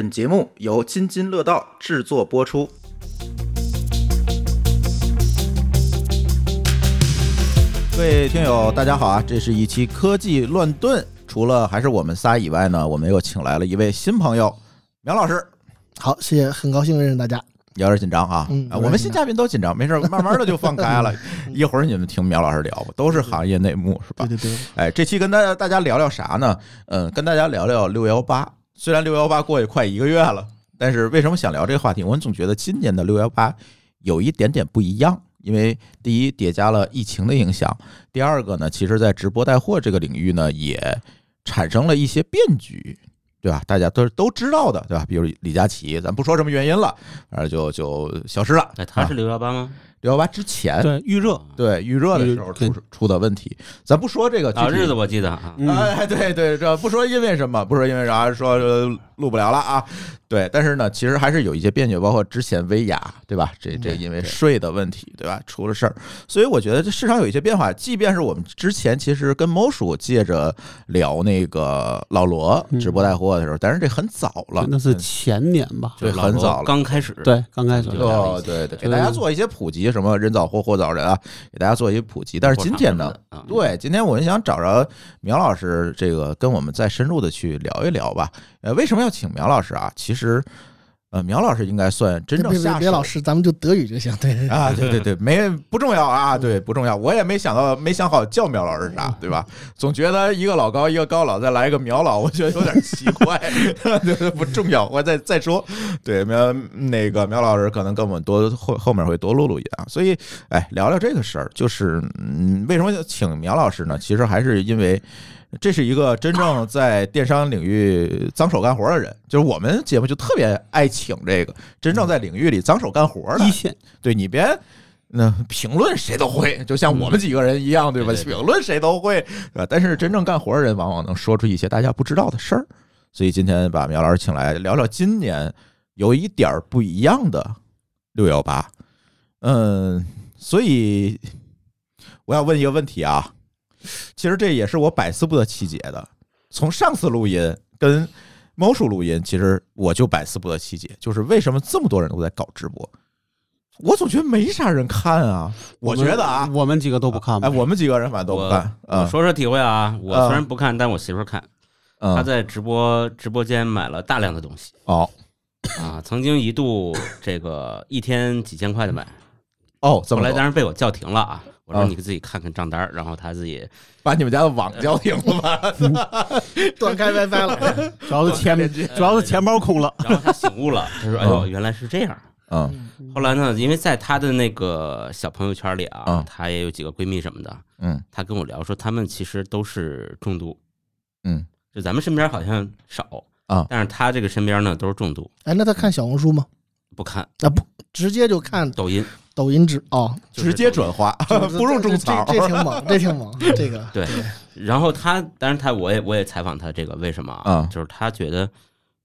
本节目由津津乐道制作播出。各位听友，大家好啊！这是一期科技乱炖，除了还是我们仨以外呢，我们又请来了一位新朋友，苗老师。好，谢谢，很高兴认识大家。有点紧张啊，嗯啊我们新嘉宾都紧张，没事，慢慢的就放开了。一会儿你们听苗老师聊吧，都是行业内幕是吧对？对对，哎，这期跟大家大家聊聊啥呢？嗯，跟大家聊聊六幺八。虽然六幺八过去快一个月了，但是为什么想聊这个话题？我总觉得今年的六幺八有一点点不一样，因为第一叠加了疫情的影响，第二个呢，其实在直播带货这个领域呢，也产生了一些变局。对吧？大家都都知道的，对吧？比如李佳琦，咱不说什么原因了，反正就就消失了。哎，他是六幺八吗？六幺八之前，对，预热，对预热的时候出出的问题，咱不说这个具啊，体日子我记得啊，嗯哎，对对，这不说因为什么，不说因为啥，说呃录不了了啊。对，但是呢，其实还是有一些变局，包括之前薇娅，对吧？这这因为税的问题，对吧？出了事儿，所以我觉得这市场有一些变化。即便是我们之前其实跟猫叔借着聊那个老罗直播带货的时候，但是这很早了，那是前年吧？对很早了刚开始，对，刚开始就哦，对对，给大家做一些普及，什么人早货，货早人啊，给大家做一些普及。但是今天呢，啊，对，今天我就想找着苗老师，这个跟我们再深入的去聊一聊吧。呃，为什么要请苗老师啊？其实，呃，苗老师应该算真正下别老师，咱们就德语就行。对对对，啊，对对对，没不重要啊，对不重要。我也没想到，没想好叫苗老师啥，对吧？总觉得一个老高，一个高老，再来一个苗老，我觉得有点奇怪。不重要，我再再说。对苗那个苗老师可能跟我们多后后面会多录录音啊，所以哎，聊聊这个事儿，就是嗯，为什么请苗老师呢？其实还是因为。这是一个真正在电商领域脏手干活的人，就是我们节目就特别爱请这个真正在领域里脏手干活的一线，对你别那评论谁都会，就像我们几个人一样，对吧？评论谁都会，对吧？但是真正干活的人，往往能说出一些大家不知道的事儿。所以今天把苗老师请来聊聊今年有一点儿不一样的六幺八。嗯，所以我要问一个问题啊，其实这也是我百思不得其解的。从上次录音跟猫叔录音，其实我就百思不得其解，就是为什么这么多人都在搞直播？我总觉得没啥人看啊。我觉得啊，我们几个都不看吧哎，我们几个人反正都不看。我嗯说说体会啊，我嗯虽然不看，但我媳妇儿看，嗯，她在直播直播间买了大量的东西哦啊，曾经一度这个一天几千块的买，哦，怎后来么多当然被我叫停了啊。我说啊你自己看看账单儿，然后他自己把你们家的网叫停了吧？断开 WiFi 了。主要是钱，主要是钱包空了。然后他醒悟了，他说：“哎呦，原来是这样。”嗯后来呢，因为在他的那个小朋友圈里啊嗯，她也有几个闺蜜什么的，嗯他跟我聊说，她们其实都是重度，嗯就咱们身边好像少啊但是他这个身边呢都是重度，哎，那他看小红书吗？不看那不，直接就看抖音，抖音直哦，直接转化，不用种草。这这挺猛，这挺猛，这个 对。然后他，当然他我也我也采访他这个为什么啊就是他觉得，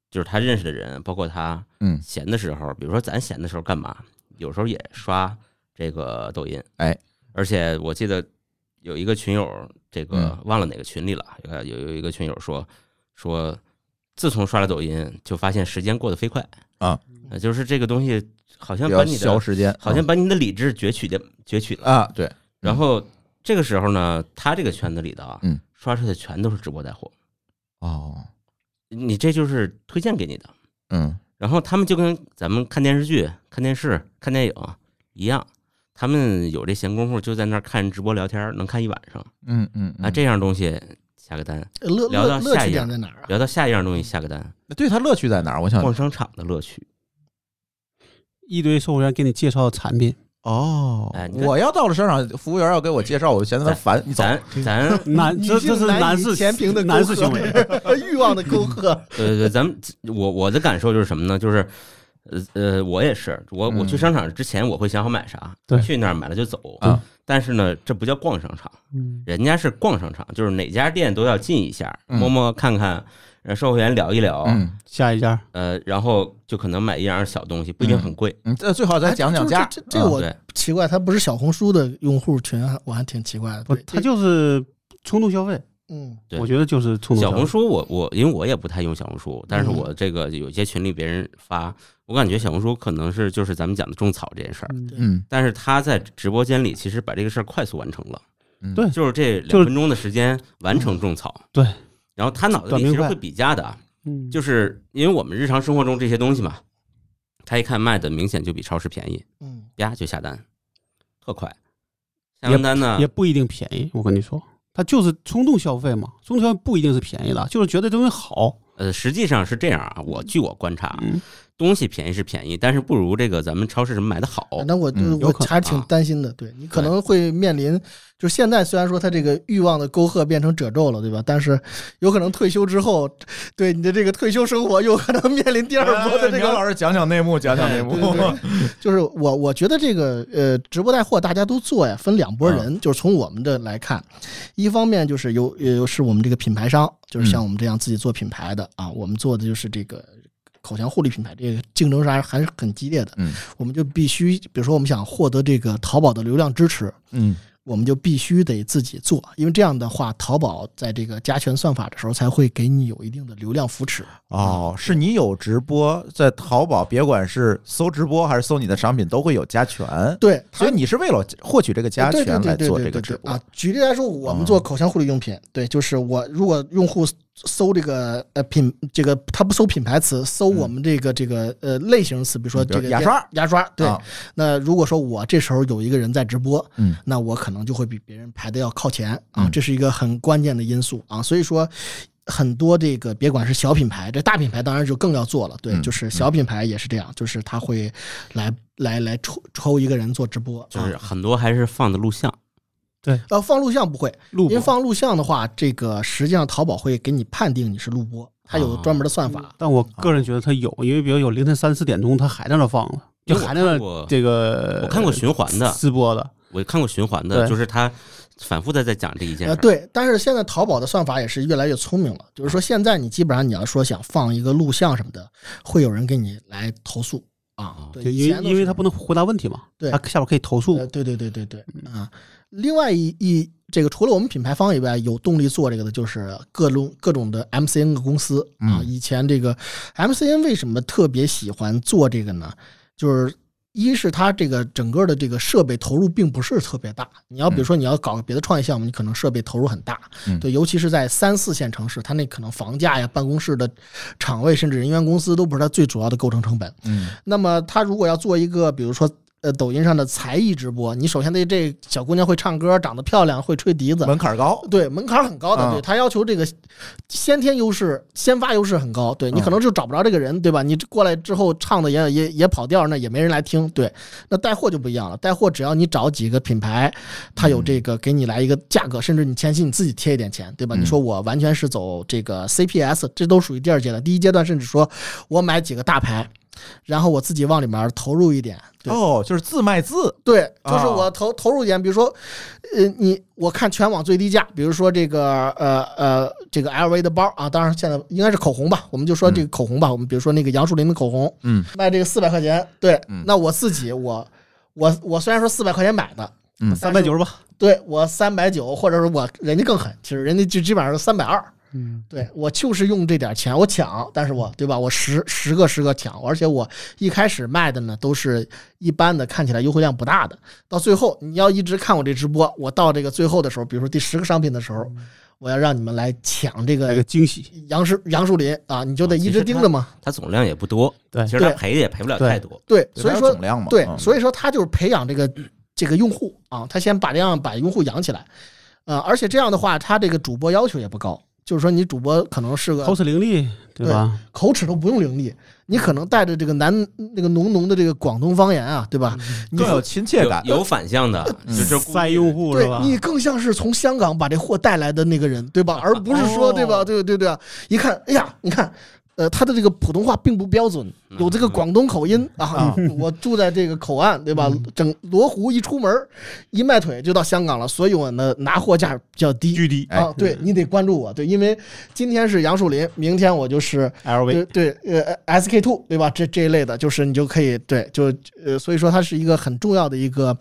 就是他认识的人，包括他嗯。闲的时候，比如说咱闲的时候干嘛，有时候也刷这个抖音，哎，而且我记得有一个群友，这个嗯。忘了哪个群里了，有有有一个群友说说，自从刷了抖音，就发现时间过得飞快。啊。呃，就是这个东西好像把你的消时间，好像把你的理智攫取的攫取了。啊，对，然后这个时候呢，他这个圈子里的啊，嗯，刷出来的全都是直播带货，哦，你这就是推荐给你的。嗯然后他们就跟咱们看电视剧、看电视、看电影一样，他们有这闲工夫就在那儿看直播聊天，能看一晚上嗯嗯啊。这样东西下个单，乐聊到下一样在哪儿啊？聊到下一样东西下个单，对他乐趣在哪儿？我想逛商场的乐趣。一堆售货员给你介绍产品，哦哎你看我要到了商场，服务员要给我介绍，我就嫌他烦，你走。咱咱男这这是男士前平的男士行为。欲望的沟壑。对对对，咱们我我的感受就是什么呢？就是呃呃，我也是，我我去嗯商场之前我会想好买啥，对去那儿买了就走啊。但是呢，这不叫逛商场，嗯，人家是逛商场，就是哪家店都要进一下，嗯摸摸看看，呃，售货员聊一聊，嗯下一家呃，然后就可能买一样小东西，不一定很贵。嗯，这最好再讲讲哎价。这这这我，奇怪，他不是小红书的用户群，我还挺奇怪的。不，他就是冲动消费。嗯对我觉得就是冲动消费小红书我我因为我也不太用小红书，但是嗯我这个有些群里别人发，我感觉小红书可能是就是咱们讲的种草这件事儿，嗯嗯但是他在直播间里其实把这个事儿快速完成了，嗯对就是这两分钟的时间完成种草，对，然后他脑子里其实会比价的啊，嗯，就是因为我们日常生活中这些东西嘛，他一看卖的明显就比超市便宜，嗯呀就下单，特快，下完单呢也不一定便宜。我跟你说，他就是冲动消费嘛，冲动消费不一定是便宜的，就是觉得这东西好。呃，实际上是这样啊，我据我观察东西便宜是便宜，但是不如这个咱们超市什么买的好。那我嗯我还是挺担心的，对你可能会面临，就现在虽然说他这个欲望的沟壑变成褶皱了，对吧？但是有可能退休之后，对你的这个退休生活有可能面临第二波的这个。苗老师讲讲内幕，讲讲内幕 对。对对，就是我我觉得这个呃直播带货大家都做呀，分两拨人，就是从我们的来看，一方面就是有有是我们这个品牌商，就是像我们这样自己做品牌的啊，我们做的就是这个口腔护理品牌，这个竞争是还是还是很激烈的。嗯我们就必须，比如说我们想获得这个淘宝的流量支持，嗯我们就必须得自己做，因为这样的话，淘宝在这个加权算法的时候才会给你有一定的流量扶持。哦，是你有直播在淘宝，别管是搜直播还是搜你的商品，都会有加权。对，所以你是为了获取这个加权来做这个直播啊。举例来说，我们做口腔护理用品，对，就是我如果用户搜这个呃品这个他不搜品牌词，搜我们这个这个呃类型词，比如说这个牙刷牙刷，对。啊那如果说我这时候有一个人在直播，嗯那我可能就会比别人排的要靠前啊嗯，这是一个很关键的因素啊。所以说，很多这个别管是小品牌，这大品牌当然就更要做了。对，嗯就是小品牌也是这样，就是他会来来来抽抽一个人做直播，就是啊很多还是放的录像，呃放录像不会，录播因为放录像的话，这个实际上淘宝会给你判定你是录播，它有专门的算法。但我个人觉得它有，因为比如有凌晨三四点钟它还在那放了，就还在那这个我看过循环的，直播的，我看过循环的，就是它反复的在讲这一件呃。对，但是现在淘宝的算法也是越来越聪明了，就是说现在你基本上你要说想放一个录像什么的，会有人给你来投诉啊因为因为他不能回答问题嘛，对他下边可以投诉呃，，对对对对对啊。另外一一这个除了我们品牌方以外，有动力做这个的就是各种各种的 MCN 的公司啊。嗯以前这个 MCN 为什么特别喜欢做这个呢？就是一是它这个整个的这个设备投入并不是特别大。你要比如说你要搞个别的创业项目，你可能设备投入很大，嗯对，尤其是在三四线城市，它那可能房价呀、办公室的场位，甚至人员公司都不是它最主要的构成成本。嗯那么它如果要做一个，比如说呃抖音上的才艺直播，你首先得这小姑娘会唱歌，长得漂亮，会吹笛子，门槛高。对门槛很高的，嗯对他要求这个先天优势、先发优势很高，对你可能就找不着这个人，对吧？你过来之后唱的也也也跑调，那也没人来听，对。那带货就不一样了，带货只要你找几个品牌，他有这个给你来一个价格，甚至你前期你自己贴一点钱，对吧？嗯你说我完全是走这个 CPS，这都属于第二阶段，第一阶段甚至说我买几个大牌。然后我自己往里面投入一点，哦，就是自卖自。对，就是啊我投投入一点，比如说，呃，你我看全网最低价，比如说这个呃呃这个 LV 的包啊，当然现在应该是口红吧，我们就说这个口红吧，我们比如说那个杨树林的口红，嗯，卖这个四百块钱，对。嗯，那我自己我我我虽然说四百块钱买的，嗯三百九十八，对我三百九，或者是我人家更狠，其实人家就基本上是三百二。嗯，对我就是用这点钱，我抢，但是我对吧？我十十个十个抢，而且我一开始卖的呢都是一般的，看起来优惠量不大的。到最后你要一直看我这直播，我到这个最后的时候，比如说第十个商品的时候，我要让你们来抢这来个个惊喜，杨树杨树林啊，你就得一直盯着嘛。它总量也不多，对其实它赔也赔不了太多。对，对所以说总量嘛。对，嗯所以说他就是培养这个这个用户啊，他先把这样把用户养起来，呃，而且这样的话，他这个主播要求也不高，就是说你主播可能是个口齿伶俐，对吧？口齿都不用伶俐，你可能带着这个南那个浓浓的这个广东方言啊，对吧？你更有亲切感。有有反向的，嗯就是故意塞用户是吧？对你更像是从香港把这货带来的那个人，对吧？而不是说哦对吧？对对对啊！一看，哎呀，你看呃，他的这个普通话并不标准，嗯有这个广东口音啊啊。我住在这个口岸，对吧？整罗湖一出门，一迈腿就到香港了，所以我呢拿货价比较低。巨低。哎啊，对。你得关注我，对，因为今天是杨树林，明天我就是，LV 对对，呃，SK two 对吧？这这一类的，就是你就可以对，就呃，所以说它是一个很重要的一个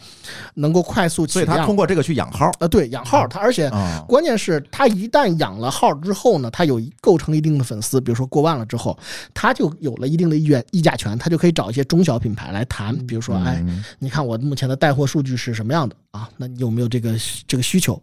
能够快速起所以他量。通过这个去养号。啊，对养号，它而且啊，关键是它一旦养了号之后呢，它有构成一定的粉丝，比如说过万了之后，它就有了一定的议议价权，他就可以找一些中小品牌来谈，比如说，哎，嗯你看我目前的带货数据是什么样的啊？那你有没有这个这个需求？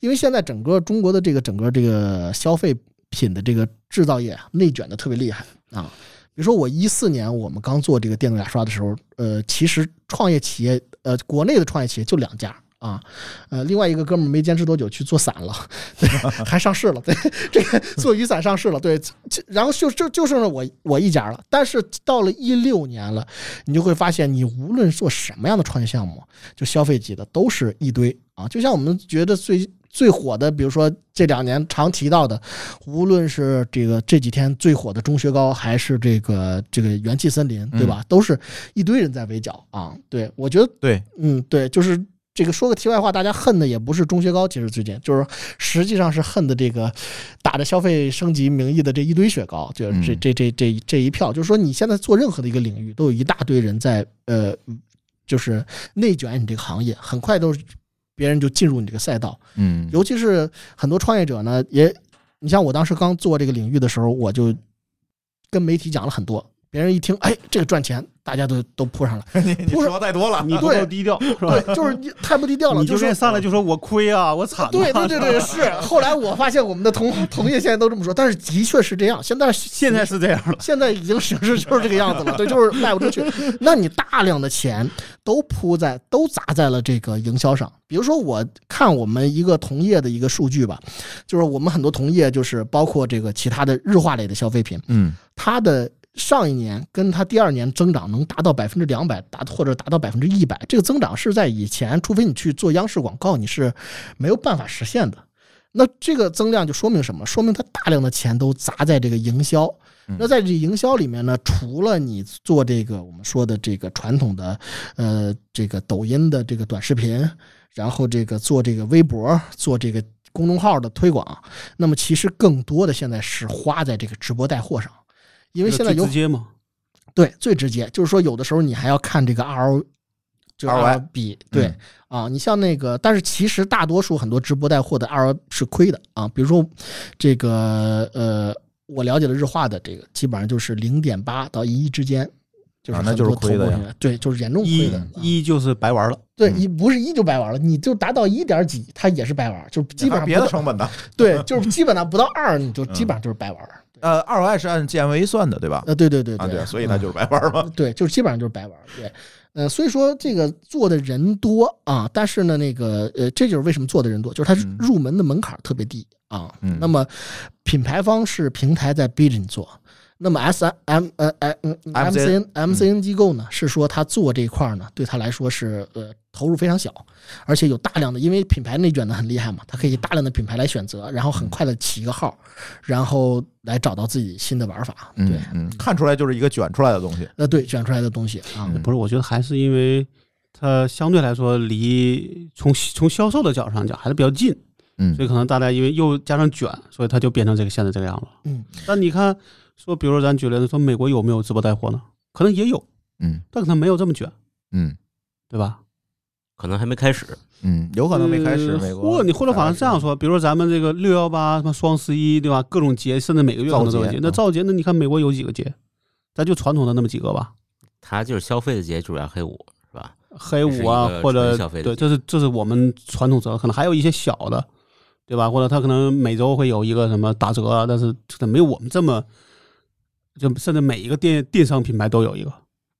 因为现在整个中国的这个整个这个消费品的这个制造业啊内卷的特别厉害啊。比如说我一四年我们刚做这个电动牙刷的时候，呃，其实创业企业，呃，国内的创业企业就两家。啊，呃，另外一个哥们儿没坚持多久去做伞了，对，还上市了，对，这个做雨伞上市了，对，然后就就就剩了我我一家了。但是到了一六年了，你就会发现，你无论做什么样的创业项目，就消费级的都是一堆啊。就像我们觉得最最火的，比如说这两年常提到的，无论是这个这几天最火的钟薛高，还是这个这个元气森林，对吧？都是一堆人在围剿啊。对我觉得，对，嗯，对，就是。这个说个题外话，大家恨的也不是钟薛高，其实最近就是实际上是恨的这个打着消费升级名义的这一堆雪糕，就是这嗯。这这这这一票，就是说你现在做任何的一个领域，都有一大堆人在呃，就是内卷你这个行业，很快都是别人就进入你这个赛道，嗯，尤其是很多创业者呢，也你像我当时刚做这个领域的时候，我就跟媒体讲了很多，别人一听，哎，这个赚钱，大家都都扑上来。你你说太多了，你不够低调是吧？对，就是你太不低调了，你就就是上来就说我亏啊，我惨啊。对对对对，是。后来我发现我们的同同业现在都这么说，但是的确是这样。现在现在是这样了。现在已经形势就是这个样子了，对，就是卖不出去。那你大量的钱都扑在都砸在了这个营销上。比如说，我看我们一个同业的一个数据吧，就是我们很多同业，就是包括这个其他的日化类的消费品，嗯它的上一年跟它第二年增长能达到百分之两百，达或者达到百分之一百，这个增长是在以前，除非你去做央视广告，你是没有办法实现的。那这个增量就说明什么？说明它大量的钱都砸在这个营销。那在这营销里面呢，除了你做这个我们说的这个传统的，呃，这个抖音的这个短视频，然后这个做这个微博，做这个公众号的推广，那么其实更多的现在是花在这个直播带货上，因为现在有直接嘛，对最直接，就是说有的时候你还要看这个 RO。这个 ROI 比对、嗯啊，你像那个，但是其实大多数很多直播带货的 ROI 是亏的啊，比如说这个呃，我了解的日化的这个基本上就是零点八到一亿之间，就是啊那就是亏的呀对，就是严重亏的。啊一就是白玩了。对，嗯一不是一就白玩了，你就达到一点几，它也是白玩，就是基本上别的成本的，对，就是基本上不到二，你就嗯基本上就是白玩。呃，ROI 是按 GMV 算的，对吧？呃，对对对啊，对，所以那就是白玩嘛。对，就是基本上就是白玩。对，呃，所以说这个做的人多啊，但是呢，那个呃，这就是为什么做的人多，就是它嗯入门的门槛特别低啊。嗯那么品牌方是平台在逼着你做。那么 S M 呃呃嗯 M C N M C N 机构呢，是说他做这一块呢，对他来说是呃投入非常小，而且有大量的，因为品牌内卷的很厉害嘛，他可以大量的品牌来选择，然后很快的起一个号，然后来找到自己新的玩法。对，嗯，看出来就是一个卷出来的东西。呃，对，卷出来的东西啊，嗯不是，我觉得还是因为它相对来说离从从销售的角度上讲还是比较近，嗯所以可能大家因为又加上卷，所以它就变成这个现在这个样子。嗯，但你看，说比如咱举例子说美国有没有直播带货呢？可能也有，嗯但可能没有这么卷，嗯对吧？可能还没开始。嗯，有可能没开始。呃美国或你或者反正这样说，比如说咱们这个六幺八、什么双十一，对吧？各种节，甚至每个月都有节。那造节，那你看美国有几个节？咱就传统的那么几个吧，它就是消费的节，主要黑五是吧？黑五啊或者纯消费的对，这是这是我们传统折，可能还有一些小的，对吧？或者他可能每周会有一个什么打折啊，但是可能没有我们这么，就甚至每一个电电商品牌都有一个，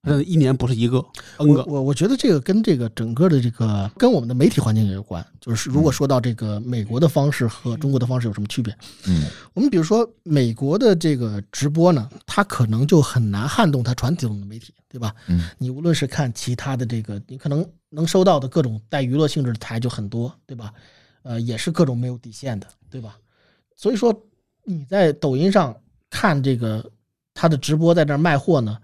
但是一年不是一个，N 我个。我我觉得这个跟这个整个的这个跟我们的媒体环境也有关。就是如果说到这个美国的方式和中国的方式有什么区别，嗯我们比如说美国的这个直播呢，它可能就很难撼动它传统的媒体，对吧？嗯你无论是看其他的这个，你可能能收到的各种带娱乐性质的台就很多，对吧？呃，也是各种没有底线的，对吧？所以说你在抖音上看这个他的直播在这儿卖货呢，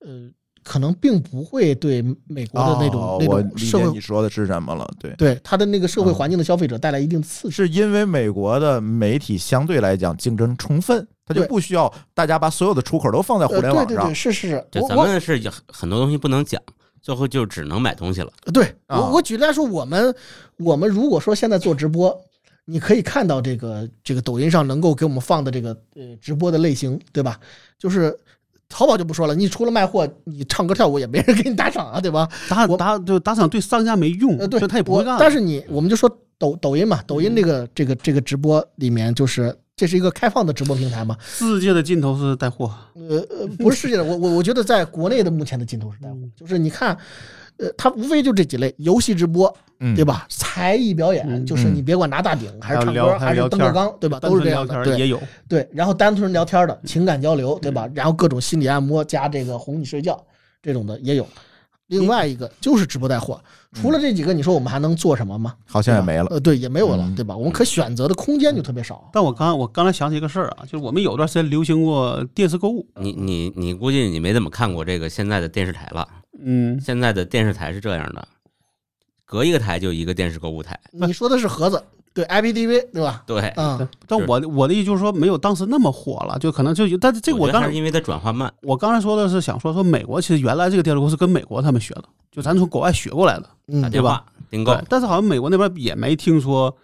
呃，可能并不会对美国的那种、那哦我理种社会解你说的是什么了，对。对他的那个社会嗯环境的消费者带来一定刺激。是因为美国的媒体相对来讲竞争充分，它就不需要大家把所有的出口都放在互呃，联网上对对对，。是是咱们是很多东西不能讲，最后就只能买东西了。对啊我我举例来说，我们我们如果说现在做直播，你可以看到这个这个抖音上能够给我们放的这个呃直播的类型，对吧？就是淘宝就不说了，你除了卖货，你唱歌跳舞也没人给你打赏啊，对吧？打打就打赏对商家没用，呃，对他也不会干。但是你我们就说抖抖音嘛，抖音这个这个这个直播里面，就是这是一个开放的直播平台嘛，世界的尽头是带货，呃呃，不是世界的，我我我觉得在国内的目前的尽头是带货，就是你看，呃，它无非就这几类，游戏直播，嗯，对？吧？才艺表演，嗯就是你别管拿大顶还是唱歌还是有聊天登个纲，对吧？都是这样的，对也有，对。然后单纯聊天的情感交流，对吧？然后各种心理按摩加这个哄你睡觉这种的也有。另外一个就是直播带货，除了这几个，你说我们还能做什么吗？好像也没了。呃，对，也没有了嗯，对吧？我们可选择的空间就特别少。但我刚我刚才想起一个事儿啊，就是我们有段时间流行过电视购物，你你你估计你没怎么看过这个现在的电视台了。嗯，现在的电视台是这样的，隔一个台就一个电视购物台。你说的是盒子，对 IPTV，对吧？对，嗯，但我我的意思就是说，没有当时那么火了，就可能就有，但是这个我当时因为它转化慢。我刚才说的是想说说美国其实原来这个电视购物是跟美国他们学的，就咱从国外学过来的，打嗯，电话订购对，，但是好像美国那边也没听说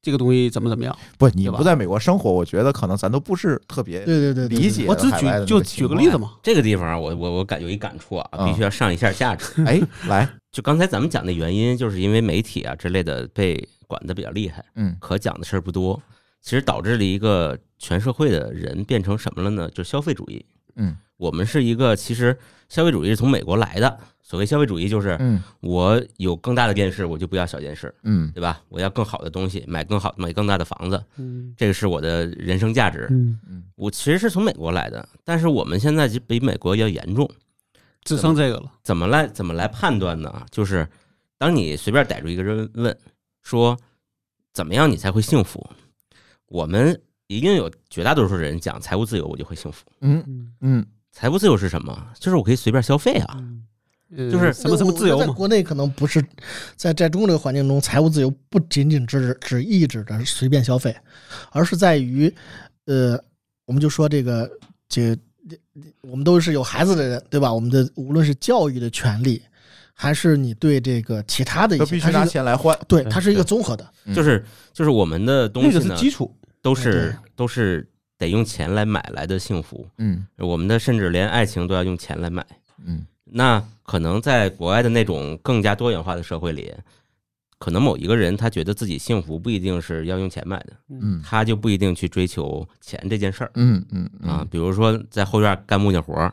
这个东西怎么怎么样。不，你不在美国生活，我觉得可能咱都不是特别对对对，理解。我只举就举个例子。嘛，这个地方我我我感有一感触啊，嗯必须要上一下价值。哎，来，就刚才咱们讲的原因，就是因为媒体啊之类的被管的比较厉害，嗯可讲的事儿不多，其实导致了一个全社会的人变成什么了呢？就是消费主义。嗯我们是一个其实消费主义是从美国来的。所谓消费主义，就是嗯我有更大的电视，我就不要小电视，嗯对吧？我要更好的东西，买更好买更大的房子，嗯这个是我的人生价值。嗯，嗯我其实是从美国来的，但是我们现在就比美国要严重。只剩这个了。怎么来怎么来判断呢？就是当你随便逮住一个人问说怎么样你才会幸福，我们一定有绝大多数人讲财务自由我就会幸福。嗯嗯，嗯财务自由是什么？就是我可以随便消费啊。呃就是什么什么自由在国内可能不是在在中国这个环境中，财务自由不仅仅只只意指着随便消费，而是在于，呃，我们就说这个这个我们都是有孩子的人，对吧？我们的无论是教育的权利，还是你对这个其他的一些，都必须拿钱来换。对，它是一个综合的。嗯就是就是我们的东那个是西呢，基础。都是都是得用钱来买来的幸福。嗯我们的甚至连爱情都要用钱来买。嗯那可能在国外的那种更加多元化的社会里，可能某一个人他觉得自己幸福不一定是要用钱买的，嗯他就不一定去追求钱这件事儿嗯嗯啊。比如说在后院干木匠活儿，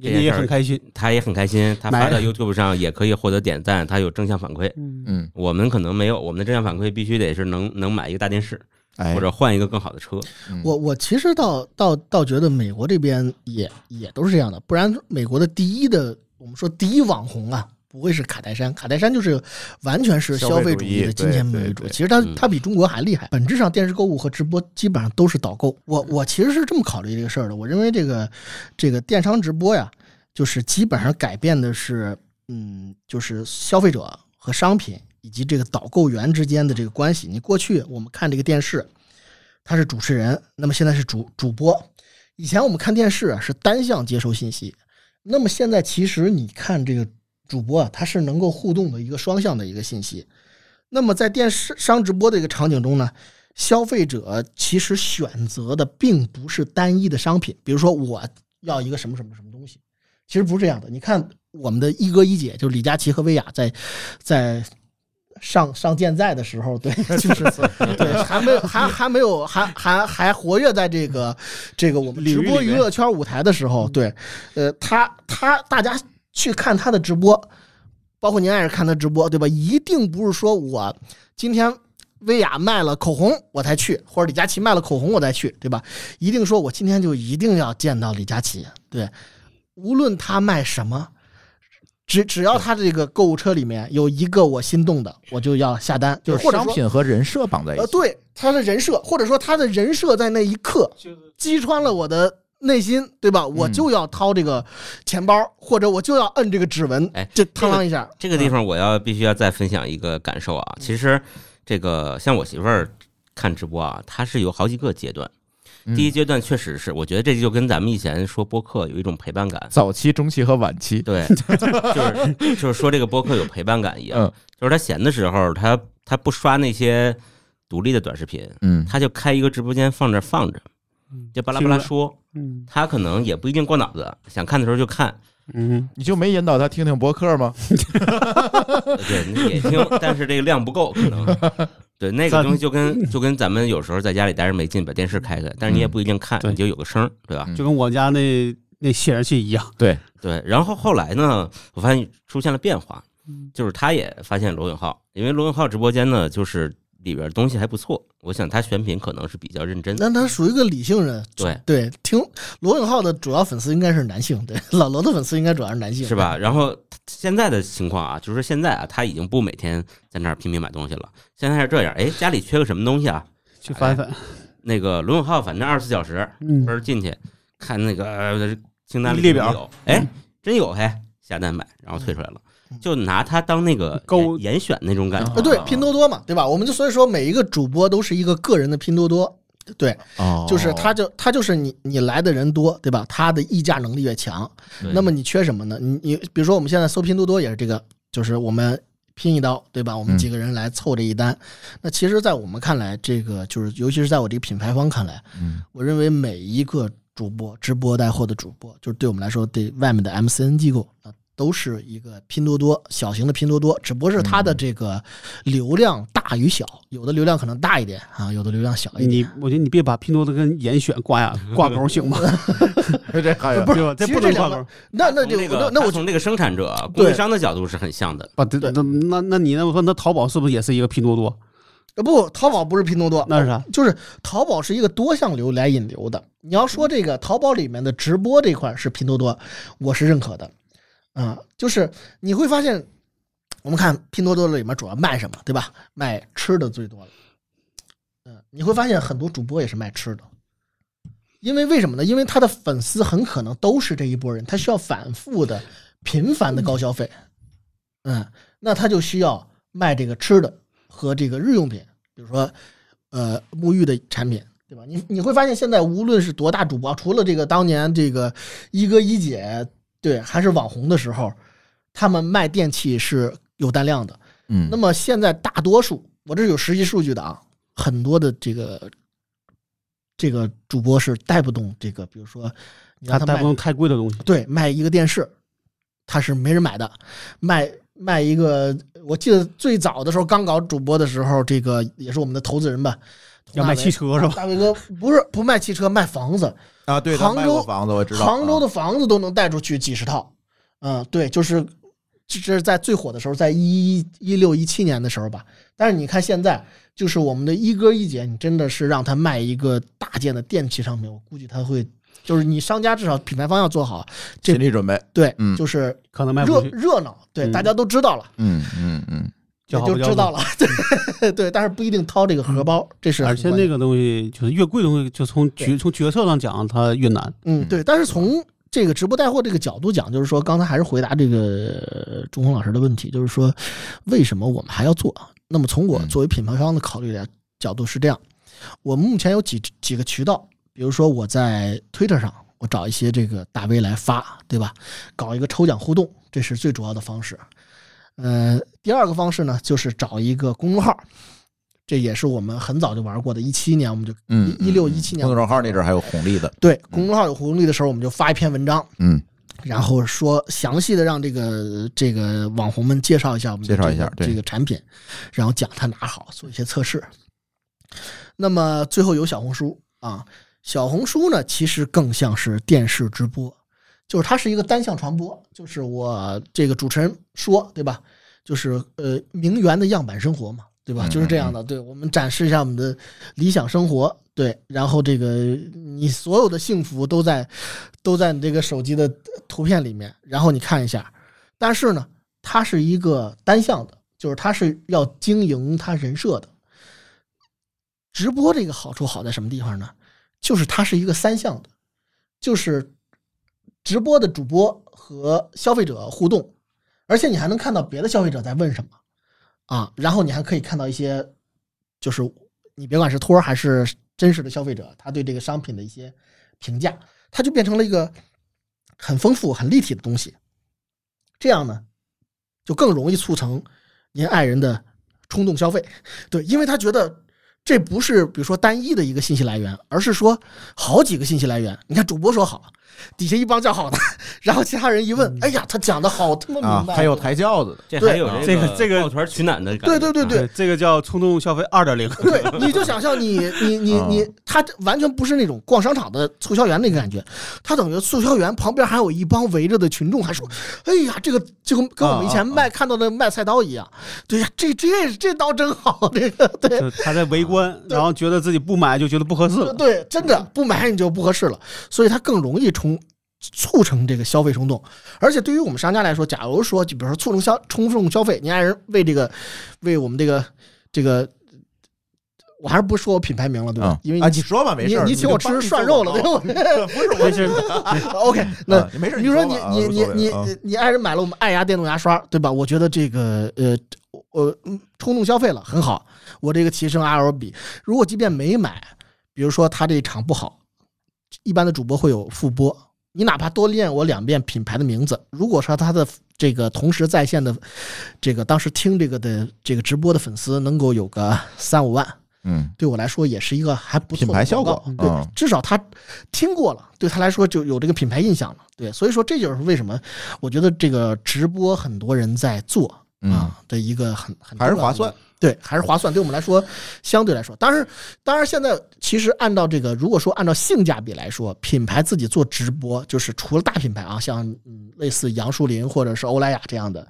这人家也很开心。他也很开心，他发到 YouTube 上也可以获得点赞，他有正向反馈。嗯嗯，我们可能没有，我们的正向反馈必须得是能能买一个大电视，哎，或者换一个更好的车。嗯我我其实倒倒倒觉得美国这边也也都是这样的，不然美国的第一的我们说第一网红啊，不会是卡戴珊，卡戴珊就是完全是消费主义的金钱为主。其实他嗯他比中国还厉害，本质上电视购物和直播基本上都是导购。我我其实是这么考虑这个事儿的，我认为这个这个电商直播呀，就是基本上改变的是嗯，就是消费者和商品以及这个导购员之间的这个关系。你过去我们看这个电视。他是主持人，那么现在是主主播。以前我们看电视啊是单向接收信息，那么现在其实你看这个主播啊，他是能够互动的一个双向的一个信息。那么在电视商直播的一个场景中呢，消费者其实选择的并不是单一的商品，比如说我要一个什么什么什么东西，其实不是这样的。你看我们的一哥一姐，就是李佳琦和薇娅在在上上健在的时候，对，就是 对，还没有还还没有还还还活跃在这个这个我们直播娱乐圈舞台的时候，对，呃，他他大家去看他的直播，包括您爱人看他直播，对吧？一定不是说我今天薇娅卖了口红我才去，或者李佳琦卖了口红我再去，对吧？一定说我今天就一定要见到李佳琦，对，无论他卖什么。只只要他这个购物车里面有一个我心动的，我就要下单，就是或者商品和人设绑在一起呃，起。对他的人设，或者说他的人设在那一刻击穿了我的内心，对吧？我嗯就要掏这个钱包，或者我就要摁这个指纹，哎这嘡啷一下，这个地方我要必须要再分享一个感受啊，其实这个像我媳妇儿看直播啊，她是有好几个阶段。嗯。第一阶段确实是，我觉得这就跟咱们以前说播客有一种陪伴感，早期、中期和晚期，对，就是 就是说这个播客有陪伴感一样。嗯，就是他闲的时候，他他不刷那些独立的短视频，嗯。他就开一个直播间放这儿放着，就巴拉巴拉说，嗯。他可能也不一定过脑子，想看的时候就看，嗯，你就没引导他听听播客吗？呃 对，你也听，但是这个量不够，可能。对，那个东西就跟就跟咱们有时候在家里待着没劲，把电视开开，但是你也不一定看，对。你就有个声，对吧？嗯。就跟我家那那显示器一样，对，对，然后后来呢，我发现出现了变化，嗯。就是他也发现罗永浩，因为罗永浩直播间呢，就是里边东西还不错，我想他选品可能是比较认真。那他属于一个理性人，对对，听罗永浩的主要粉丝应该是男性，对，老罗的粉丝应该主要是男性，是吧？？然后现在的情况啊，就是现在啊，他已经不每天在那儿拼命买东西了。现在是这样，哎，家里缺个什么东西啊？去翻翻，那个罗永浩反正二十四小时，嗯分儿进去看那个呃清单里列表哎，真有嘿，下单买，然后退出来了，就拿它当那个勾严严选那种感觉。呃，对，拼多多嘛，对吧？我们就所以说每一个主播都是一个个人的拼多多，对，哦就是他就他就是你你来的人多，对吧？他的议价能力越强，那么你缺什么呢？你你比如说我们现在搜拼多多也是这个，就是我们拼一刀，对吧？我们嗯几个人来凑这一单。那其实，在我们看来，这个就是尤其是在我这个品牌方看来，嗯我认为每一个主播、直播带货的主播，就是对我们来说，对外面的 MCN 机构啊，都是一个拼多多小型的拼多多，只不过是它的这个流量大与小，有的流量可能大一点啊，有的流量小一点你。我觉得你别把拼多多跟严选挂呀 挂钩行吗？这还有不是？这其实这两个不能挂钩。那那就从这个那那我从那个生产者、供应商的角度是很像的。不，这对那那那你那我说那淘宝是不是也是一个拼多多？呃不，淘宝不是拼多多，那是啥？就是淘宝是一个多向流来引流的。你要说这个淘宝里面的直播这块是拼多多，我是认可的。啊、就是你会发现，我们看拼多多里面主要卖什么，对吧？卖吃的最多了。嗯、你会发现很多主播也是卖吃的，因为为什么呢？因为他的粉丝很可能都是这一波人，他需要反复的、频繁的高消费。嗯，那他就需要卖这个吃的和这个日用品，比如说呃沐浴的产品，对吧？你你会发现现在无论是多大主播，除了这个当年这个一哥一姐，对，还是网红的时候，他们卖电器是有单量的。嗯那么现在大多数，我这有实际数据的啊，很多的这个这个主播是带不动这个，比如说你让他卖他带不动太贵的东西。对，卖一个电视，他是没人买的。卖卖一个，我记得最早的时候刚搞主播的时候，这个也是我们的投资人吧，要卖汽车是吧？大伟哥不是不卖汽车，卖房子，啊，对，杭州房子我知道，啊杭州的房子都能带出去几十套。嗯，对，就是这这是在最火的时候，在一一六一七年的时候吧。但是你看现在，就是我们的一哥一姐，你真的是让他卖一个大件的电器商品，我估计他会，就是你商家至少品牌方要做好，这心理准备，对，嗯就是可能卖热不出去，热闹，对，嗯大家都知道了，嗯嗯嗯，也叫好不叫座就知道了，对 对，但是不一定掏这个荷包，这是而且那个东西就是越贵的东西，就从决从决策上讲，它越难。嗯，对，但是从这个直播带货这个角度讲，就是说，刚才还是回答这个呃钟红老师的问题，就是说，为什么我们还要做？那么从我嗯作为品牌方的考虑的角度是这样，我目前有几几个渠道，比如说我在 Twitter 上，我找一些这个大 V 来发，对吧？搞一个抽奖互动，这是最主要的方式。呃，第二个方式呢，就是找一个公众号，这也是我们很早就玩过的，一七年我们就嗯，一六一七年。公众号那阵儿还有红利的，对公众号有红利的时候，我们就发一篇文章，嗯，然后说详细的让这个这个网红们介绍一下我们的介绍一下这个这个产品，然后讲它哪好，做一些测试。那么最后有小红书啊，小红书呢其实更像是电视直播，就是它是一个单向传播，就是我这个主持人说对吧？就是呃名媛的样板生活嘛，对吧？嗯就是这样的，对我们展示一下我们的理想生活，对，然后这个你所有的幸福都在都在你这个手机的图片里面，然后你看一下。但是呢，它是一个单向的，就是它是要经营它人设的。直播这个好处好在什么地方呢？就是它是一个三项的，就是直播的主播和消费者互动，而且你还能看到别的消费者在问什么啊，然后你还可以看到一些，就是你别管是托儿还是真实的消费者，他对这个商品的一些评价，它就变成了一个很丰富、很立体的东西。这样呢，就更容易促成您爱人的冲动消费。对，因为他觉得这不是比如说单一的一个信息来源，而是说好几个信息来源。你看主播说好，底下一帮叫好的，然后其他人一问，哎呀，他讲的好他妈明，白，啊还有抬轿子的，这对还有这个这个抱团取暖的感觉，对对对对，这个叫冲动消费二点零。对，你就想象你你你你嗯，他完全不是那种逛商场的促销员那个感觉，他等于促销员旁边还有一帮围着的群众，还说，哎呀，这个就跟跟我们以前卖看到的卖菜刀一样，对呀，这这这刀真好，这个对。他在围观，然后觉得自己不买就觉得不合适了。对，真的不买你就不合适了，所以他更容易冲促成这个消费冲动。而且对于我们商家来说，假如说就比如说促成消冲动消费，你爱人为这个为我们这个这个，我还是不说我品牌名了，对吧嗯？因为啊，你说吧，没事，你你请我吃涮肉了，对吧？不是我没事，OK，那啊没事，比如说你你你你你你爱人买了我们爱牙电动牙刷，对吧？我觉得这个呃我嗯冲动消费了很好，我这个提升 RO 比，如果即便没买，比如说他这一场不好，一般的主播会有复播，你哪怕多练我两遍品牌的名字，如果说他的这个同时在线的这个当时听这个的这个直播的粉丝能够有个三五万，嗯，对我来说也是一个还不错的品牌效果对嗯，至少他听过了，对他来说就有这个品牌印象了。对，所以说这就是为什么我觉得这个直播很多人在做嗯啊的一个很很还是划算，对，还是划算。对我们来说，相对来说，当然，当然现在其实按照这个，如果说按照性价比来说，品牌自己做直播，就是除了大品牌啊，像嗯类似杨树林或者是欧莱雅这样的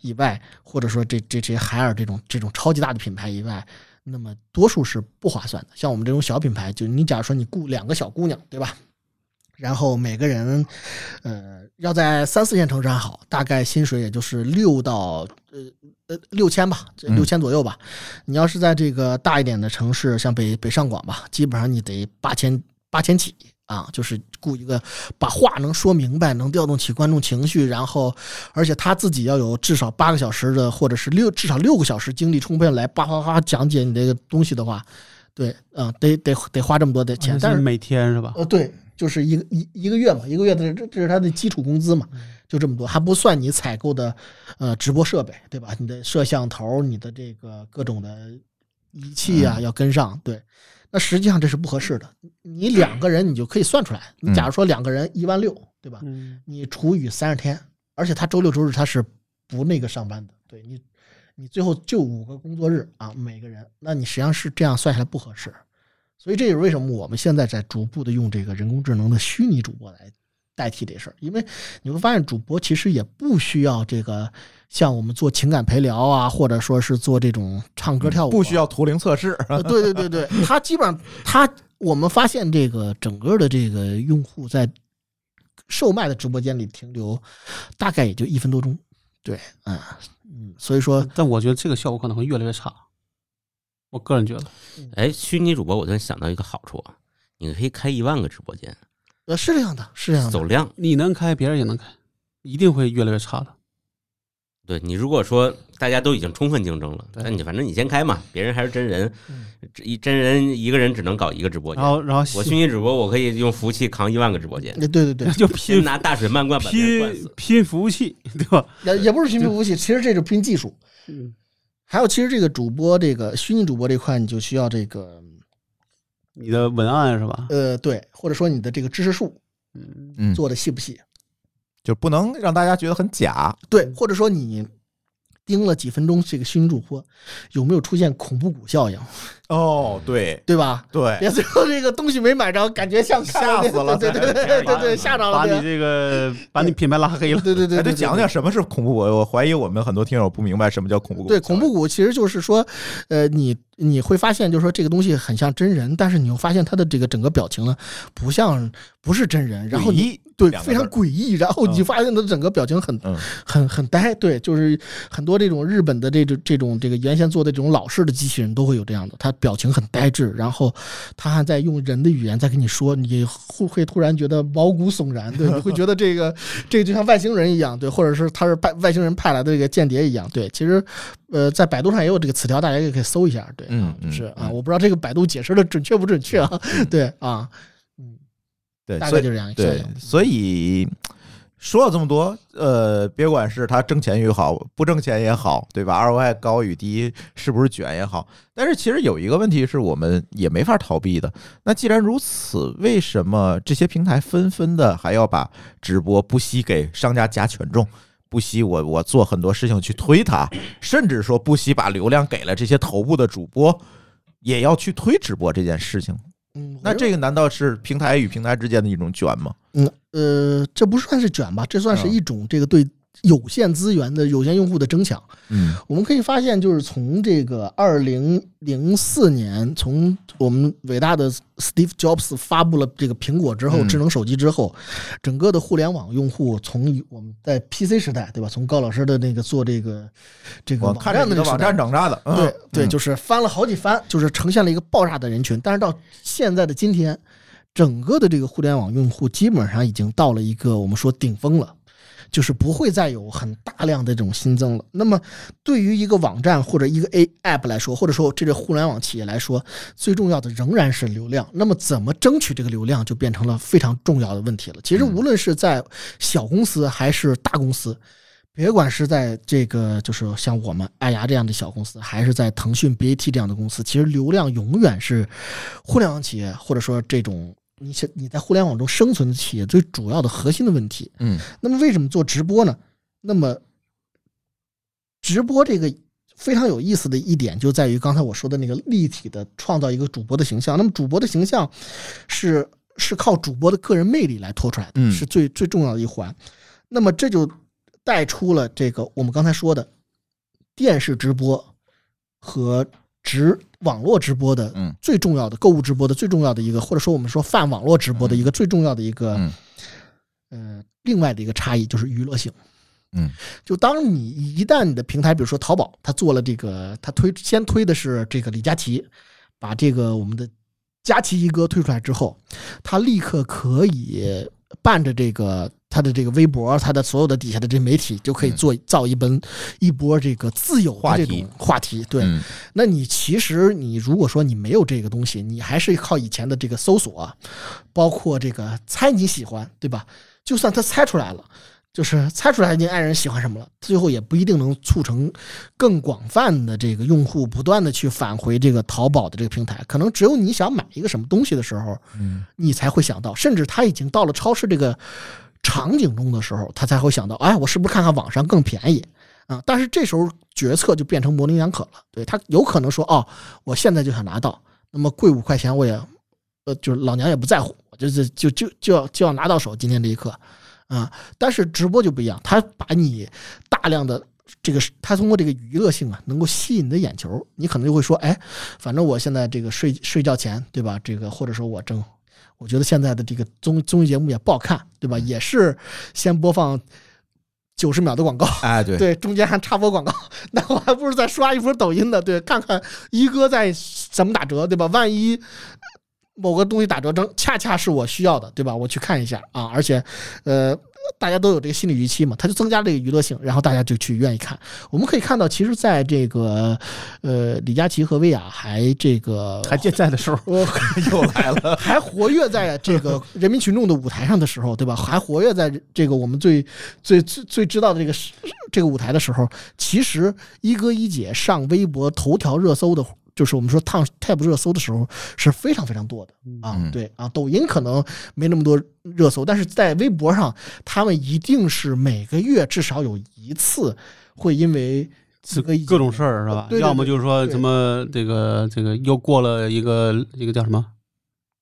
以外，或者说这这这些海尔这种这种超级大的品牌以外，那么多数是不划算的。像我们这种小品牌，就你假如说你雇两个小姑娘，对吧？然后每个人，呃，要在三四线城市还好，大概薪水也就是六到呃呃六千吧，六千左右吧。你要是在这个大一点的城市，像北北上广吧，基本上你得八千八千起啊，就是雇一个把话能说明白，能调动起观众情绪，然后而且他自己要有至少八个小时的，或者是六至少六个小时精力充沛来叭叭叭讲解你这个东西的话，对，嗯，得得得花这么多的钱，但是每天是吧？呃，对，就是一个一一个月嘛，一个月的这这是他的基础工资嘛，就这么多，还不算你采购的呃直播设备，对吧？你的摄像头、你的这个各种的仪器啊要跟上，对。那实际上这是不合适的。你两个人你就可以算出来，你假如说两个人一万六，对吧？嗯，你除以三十天，而且他周六周日他是不那个上班的，对你，你最后就五个工作日啊，每个人，那你实际上是这样算下来不合适，所以这也是为什么我们现在在逐步的用这个人工智能的虚拟主播来代替这事儿，因为你会发现主播其实也不需要这个像我们做情感陪聊啊，或者说是做这种唱歌跳舞啊、不需要图灵测试，呃，对对对对，他基本上他我们发现这个整个的这个用户在售卖的直播间里停留大概也就一分多钟，对，嗯嗯，所以说但我觉得这个效果可能会越来越差。我个人觉得，哎，虚拟主播，我突然想到一个好处啊，你可以开一万个直播间，呃是这样的，是这样的，走量。你能开，别人也能开，一定会越来越差的。对你如果说大家都已经充分竞争了，对那你反正你先开嘛，别人还是真人嗯，这一真人一个人只能搞一个直播间然。后，然后我虚拟主播，我可以用服务器扛一万个直播间，呃对对对，就拼先拿大水漫灌把别人灌死。拼拼服务器，对吧？也也不是拼服务器，其实这是拼技术。嗯，还有，其实这个主播这个虚拟主播这块，你就需要这个你的文案是吧？呃对，或者说你的这个知识树嗯，嗯，做的细不细，就不能让大家觉得很假。对，或者说你盯了几分钟这个新主播有没有出现恐怖谷效应，哦，对对吧？对，别最后这个东西没买着，感觉像吓死了对对对对对对，吓着了，把你这个把你品牌拉黑了。哎，对对对对，对，讲讲什么是恐怖谷。我怀疑我们很多听友不明白什么叫恐怖谷。对恐怖谷其实就是说，呃，你你会发现，就是说这个东西很像真人，但是你又发现他的这个整个表情呢，不像不是真人，然后你对，非常诡异。然后你嗯。发现他整个表情很、嗯。很很呆，对，就是很多这种日本的这种这种这个原先做的这种老式的机器人都会有这样的，他表情很呆滞，然后他还在用人的语言在跟你说，你会会突然觉得毛骨悚然，对，你会觉得这个这个就像外星人一样，对，或者是他是派外星人派来的这个间谍一样，对，其实呃在百度上也有这个词条，大家也可以搜一下，对，嗯啊，就是啊，嗯。我不知道这个百度解释的准确不准确啊，对啊，嗯，对，大概就这样对，所以说了这么多，呃，别管是他挣钱也好，不挣钱也好，对吧？ROI 高与低，是不是卷也好，但是其实有一个问题是我们也没法逃避的。那既然如此，为什么这些平台纷纷的还要把直播不惜给商家加权重？不惜我我做很多事情去推它，甚至说不惜把流量给了这些头部的主播，也要去推直播这件事情。嗯，那这个难道是平台与平台之间的一种卷吗？嗯呃，这不算是卷吧，这算是嗯一种这个对有限资源的有限用户的争抢。嗯我们可以发现，就是从这个二零零四年，从我们伟大的 Steve Jobs 发布了这个苹果之后，嗯智能手机之后，整个的互联网用户从我们在 PC 时代，对吧？从高老师的那个做这个这个网站的网站长大的，嗯对对，嗯就是翻了好几番，就是呈现了一个爆炸的人群。但是到现在的今天，整个的这个互联网用户基本上已经到了一个我们说顶峰了。就是不会再有很大量的这种新增了。那么，对于一个网站或者一个 A App 来说，或者说这个互联网企业来说，最重要的仍然是流量。那么，怎么争取这个流量，就变成了非常重要的问题了。其实，嗯无论是在小公司还是大公司，别管是在这个就是像我们爱牙这样的小公司，还是在腾讯 BAT 这样的公司，其实流量永远是互联网企业或者说这种你想你在互联网中生存的企业最主要的核心的问题。嗯那么为什么做直播呢？那么直播这个非常有意思的一点就在于刚才我说的那个立体的创造一个主播的形象。那么主播的形象是是靠主播的个人魅力来拖出来的，嗯是最最重要的一环。那么这就带出了这个我们刚才说的电视直播和直网络直播的嗯。最重要的购物直播的最重要的一个，或者说我们说泛网络直播的一个最重要的一个嗯。呃，另外的一个差异就是娱乐性。嗯，就当你一旦你的平台，比如说淘宝，它做了这个，它推先推的是这个李佳琦，把这个我们的佳琦一哥推出来之后，他立刻可以伴着这个他的这个微博，他的所有的底下的这媒体就可以做造一本一波这个自由的话题这种话题。对，嗯那你其实你如果说你没有这个东西，你还是靠以前的这个搜索，包括这个猜你喜欢，对吧？就算他猜出来了，就是猜出来你爱人喜欢什么了，最后也不一定能促成更广泛的这个用户不断的去返回这个淘宝的这个平台。可能只有你想买一个什么东西的时候，嗯你才会想到，甚至他已经到了超市这个场景中的时候，他才会想到，哎，我是不是看看网上更便宜啊？但是这时候决策就变成模棱两可了。对他有可能说，哦，我现在就想拿到，那么贵五块钱我也，呃，就是老娘也不在乎，就是就就就要就要拿到手，今天这一刻啊。但是直播就不一样，他把你大量的。这个他通过这个娱乐性啊，能够吸引你的眼球，你可能就会说，哎，反正我现在这个睡睡觉前，对吧？这个或者说我正我觉得现在的这个综综艺节目也不好看，对吧？也是先播放九十秒的广告，哎对 对，中间还插播广告，那我还不如再刷一波抖音呢，对，看看一哥在怎么打折，对吧？万一某个东西打折正恰恰是我需要的，对吧？我去看一下啊，而且呃。大家都有这个心理预期嘛，它就增加这个娱乐性，然后大家就去愿意看。我们可以看到，其实在这个呃李佳琦和薇娅还这个还健在的时候，呃 又来了，还活跃在这个人民群众的舞台上的时候，对吧？还活跃在这个我们最最最最知道的这个这个舞台的时候，其实一哥一姐上微博头条热搜的，就是我们说 Top Tab 热搜的时候是非常非常多的啊嗯。对啊，抖音可能没那么多热搜，但是在微博上，他们一定是每个月至少有一次会因为是各各种事儿是吧？对对对要么就是说什么这个这个又过了一个一个叫什么，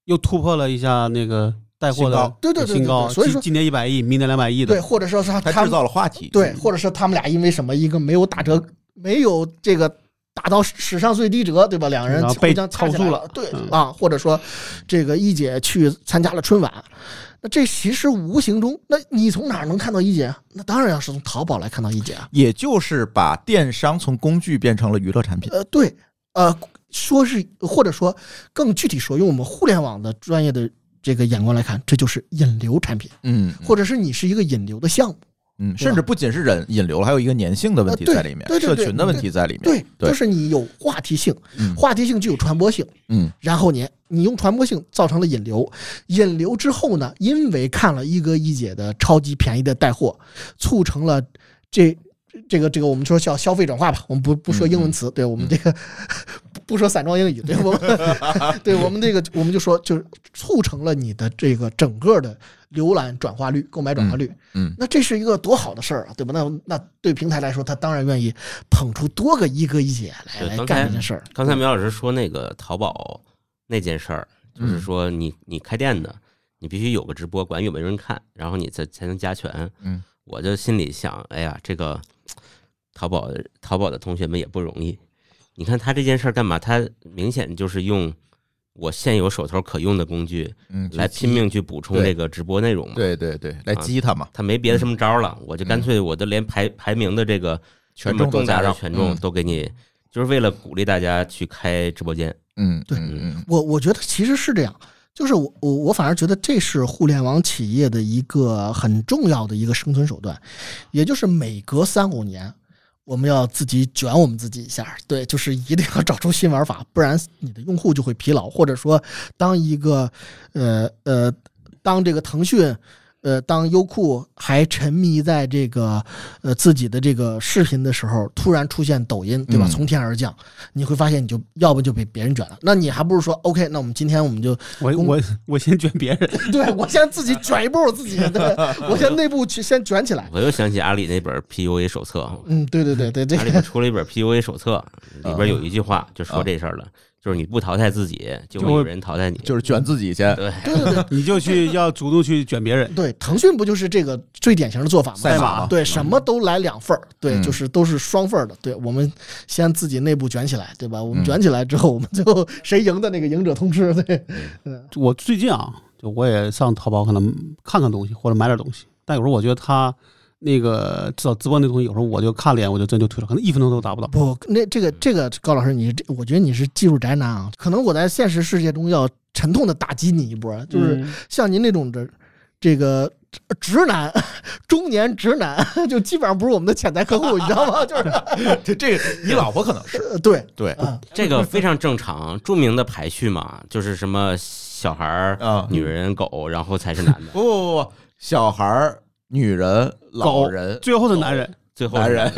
又突破了一下那个带货的新高对对对对新高，所以说今今年一百亿，明年两百亿的，对，或者说是他他制造了话题，对，或者是他们俩因为什么一个没有打折，没有这个打到史上最低折，对吧？两个人互相掐起来投诉了对嗯啊，或者说这个一姐去参加了春晚，那这其实无形中，那你从哪儿能看到一姐啊？那当然要是从淘宝来看到一姐啊。也就是把电商从工具变成了娱乐产品。呃，对，呃，说是或者说更具体说，用我们互联网的专业的这个眼光来看，这就是引流产品，嗯，或者是你是一个引流的项目。嗯，甚至不仅是人引流了，还有一个粘性的问题在里面，社群的问题在里面。对，对。就是你有话题性，嗯。话题性具有传播性，嗯。然后你你用传播性造成了引流，引流之后呢，因为看了一哥一姐的超级便宜的带货，促成了这这个这个我们说叫消费转化吧，我们不不说英文词，对我们这个不不说散装英语，对我们 对我们这个我们就说就是促成了你的这个整个的浏览转化率、购买转化率，嗯那这是一个多好的事儿啊，对吧？那那对平台来说，他当然愿意捧出多个一哥一姐来干这件事儿。刚才苗老师说那个淘宝那件事儿，就是嗯说你你开店的，你必须有个直播，管有没有人看，然后你才才能加权。嗯，我就心里想，哎呀，这个淘宝淘宝的同学们也不容易。你看他这件事儿干嘛？他明显就是用我现有手头可用的工具嗯，来拼命去补充这个直播内容嘛。对对对，来啊激他嘛，他没别的什么招了，我就干脆我就连排排名的这个权重大的重都加上权重嗯都给你，就是为了鼓励大家去开直播间。嗯，对我我觉得其实是这样，就是我我我反而觉得这是互联网企业的一个很重要的一个生存手段，也就是每隔三五年。我们要自己卷我们自己一下，对，就是一定要找出新玩法，不然你的用户就会疲劳，或者说，当一个，呃呃，当这个腾讯，呃，当优酷还沉迷在这个呃自己的这个视频的时候，突然出现抖音，对吧？嗯从天而降，你会发现你就要不就被别人卷了，那你还不如说 OK，那我们今天我们就我我我先卷别人，对我先自己卷一波我自己，对，我先内部去先卷起来。我又想起阿里那本 PUA 手册，嗯，对对对对，这阿里出了一本 PUA 手册，里边有一句话就说这事儿了，就是你不淘汰自己，就会有人淘汰你。就是卷自己去，对，对对对你就去要主动去卷别人。对，腾讯不就是这个最典型的做法吗？赛马对，什么都来两份儿，对，嗯就是都是双份儿的。对，我们先自己内部卷起来，对吧？我们嗯卷起来之后，我们最后 谁赢的那个赢者通吃，对，我最近啊，就我也上淘宝可能看看东西或者买点东西，但有时候我觉得他那个至少直播那东西，有时候我就看了一眼，我就真就退了，可能一分钟都达不到。不，那这个这个高老师，你这我觉得你是技术宅男啊，可能我在现实世界中要沉痛的打击你一波，就是嗯像您那种的这个直男，中年直男，就基本上不是我们的潜在客户，你知道吗？就是 这这个你老婆可能是呃对对啊，这个非常正常，著名的排序嘛，就是什么小孩儿、啊，女人、狗，然后才是男的，不不不不，小孩儿、女人、老狗人、最后的男人，最后男人，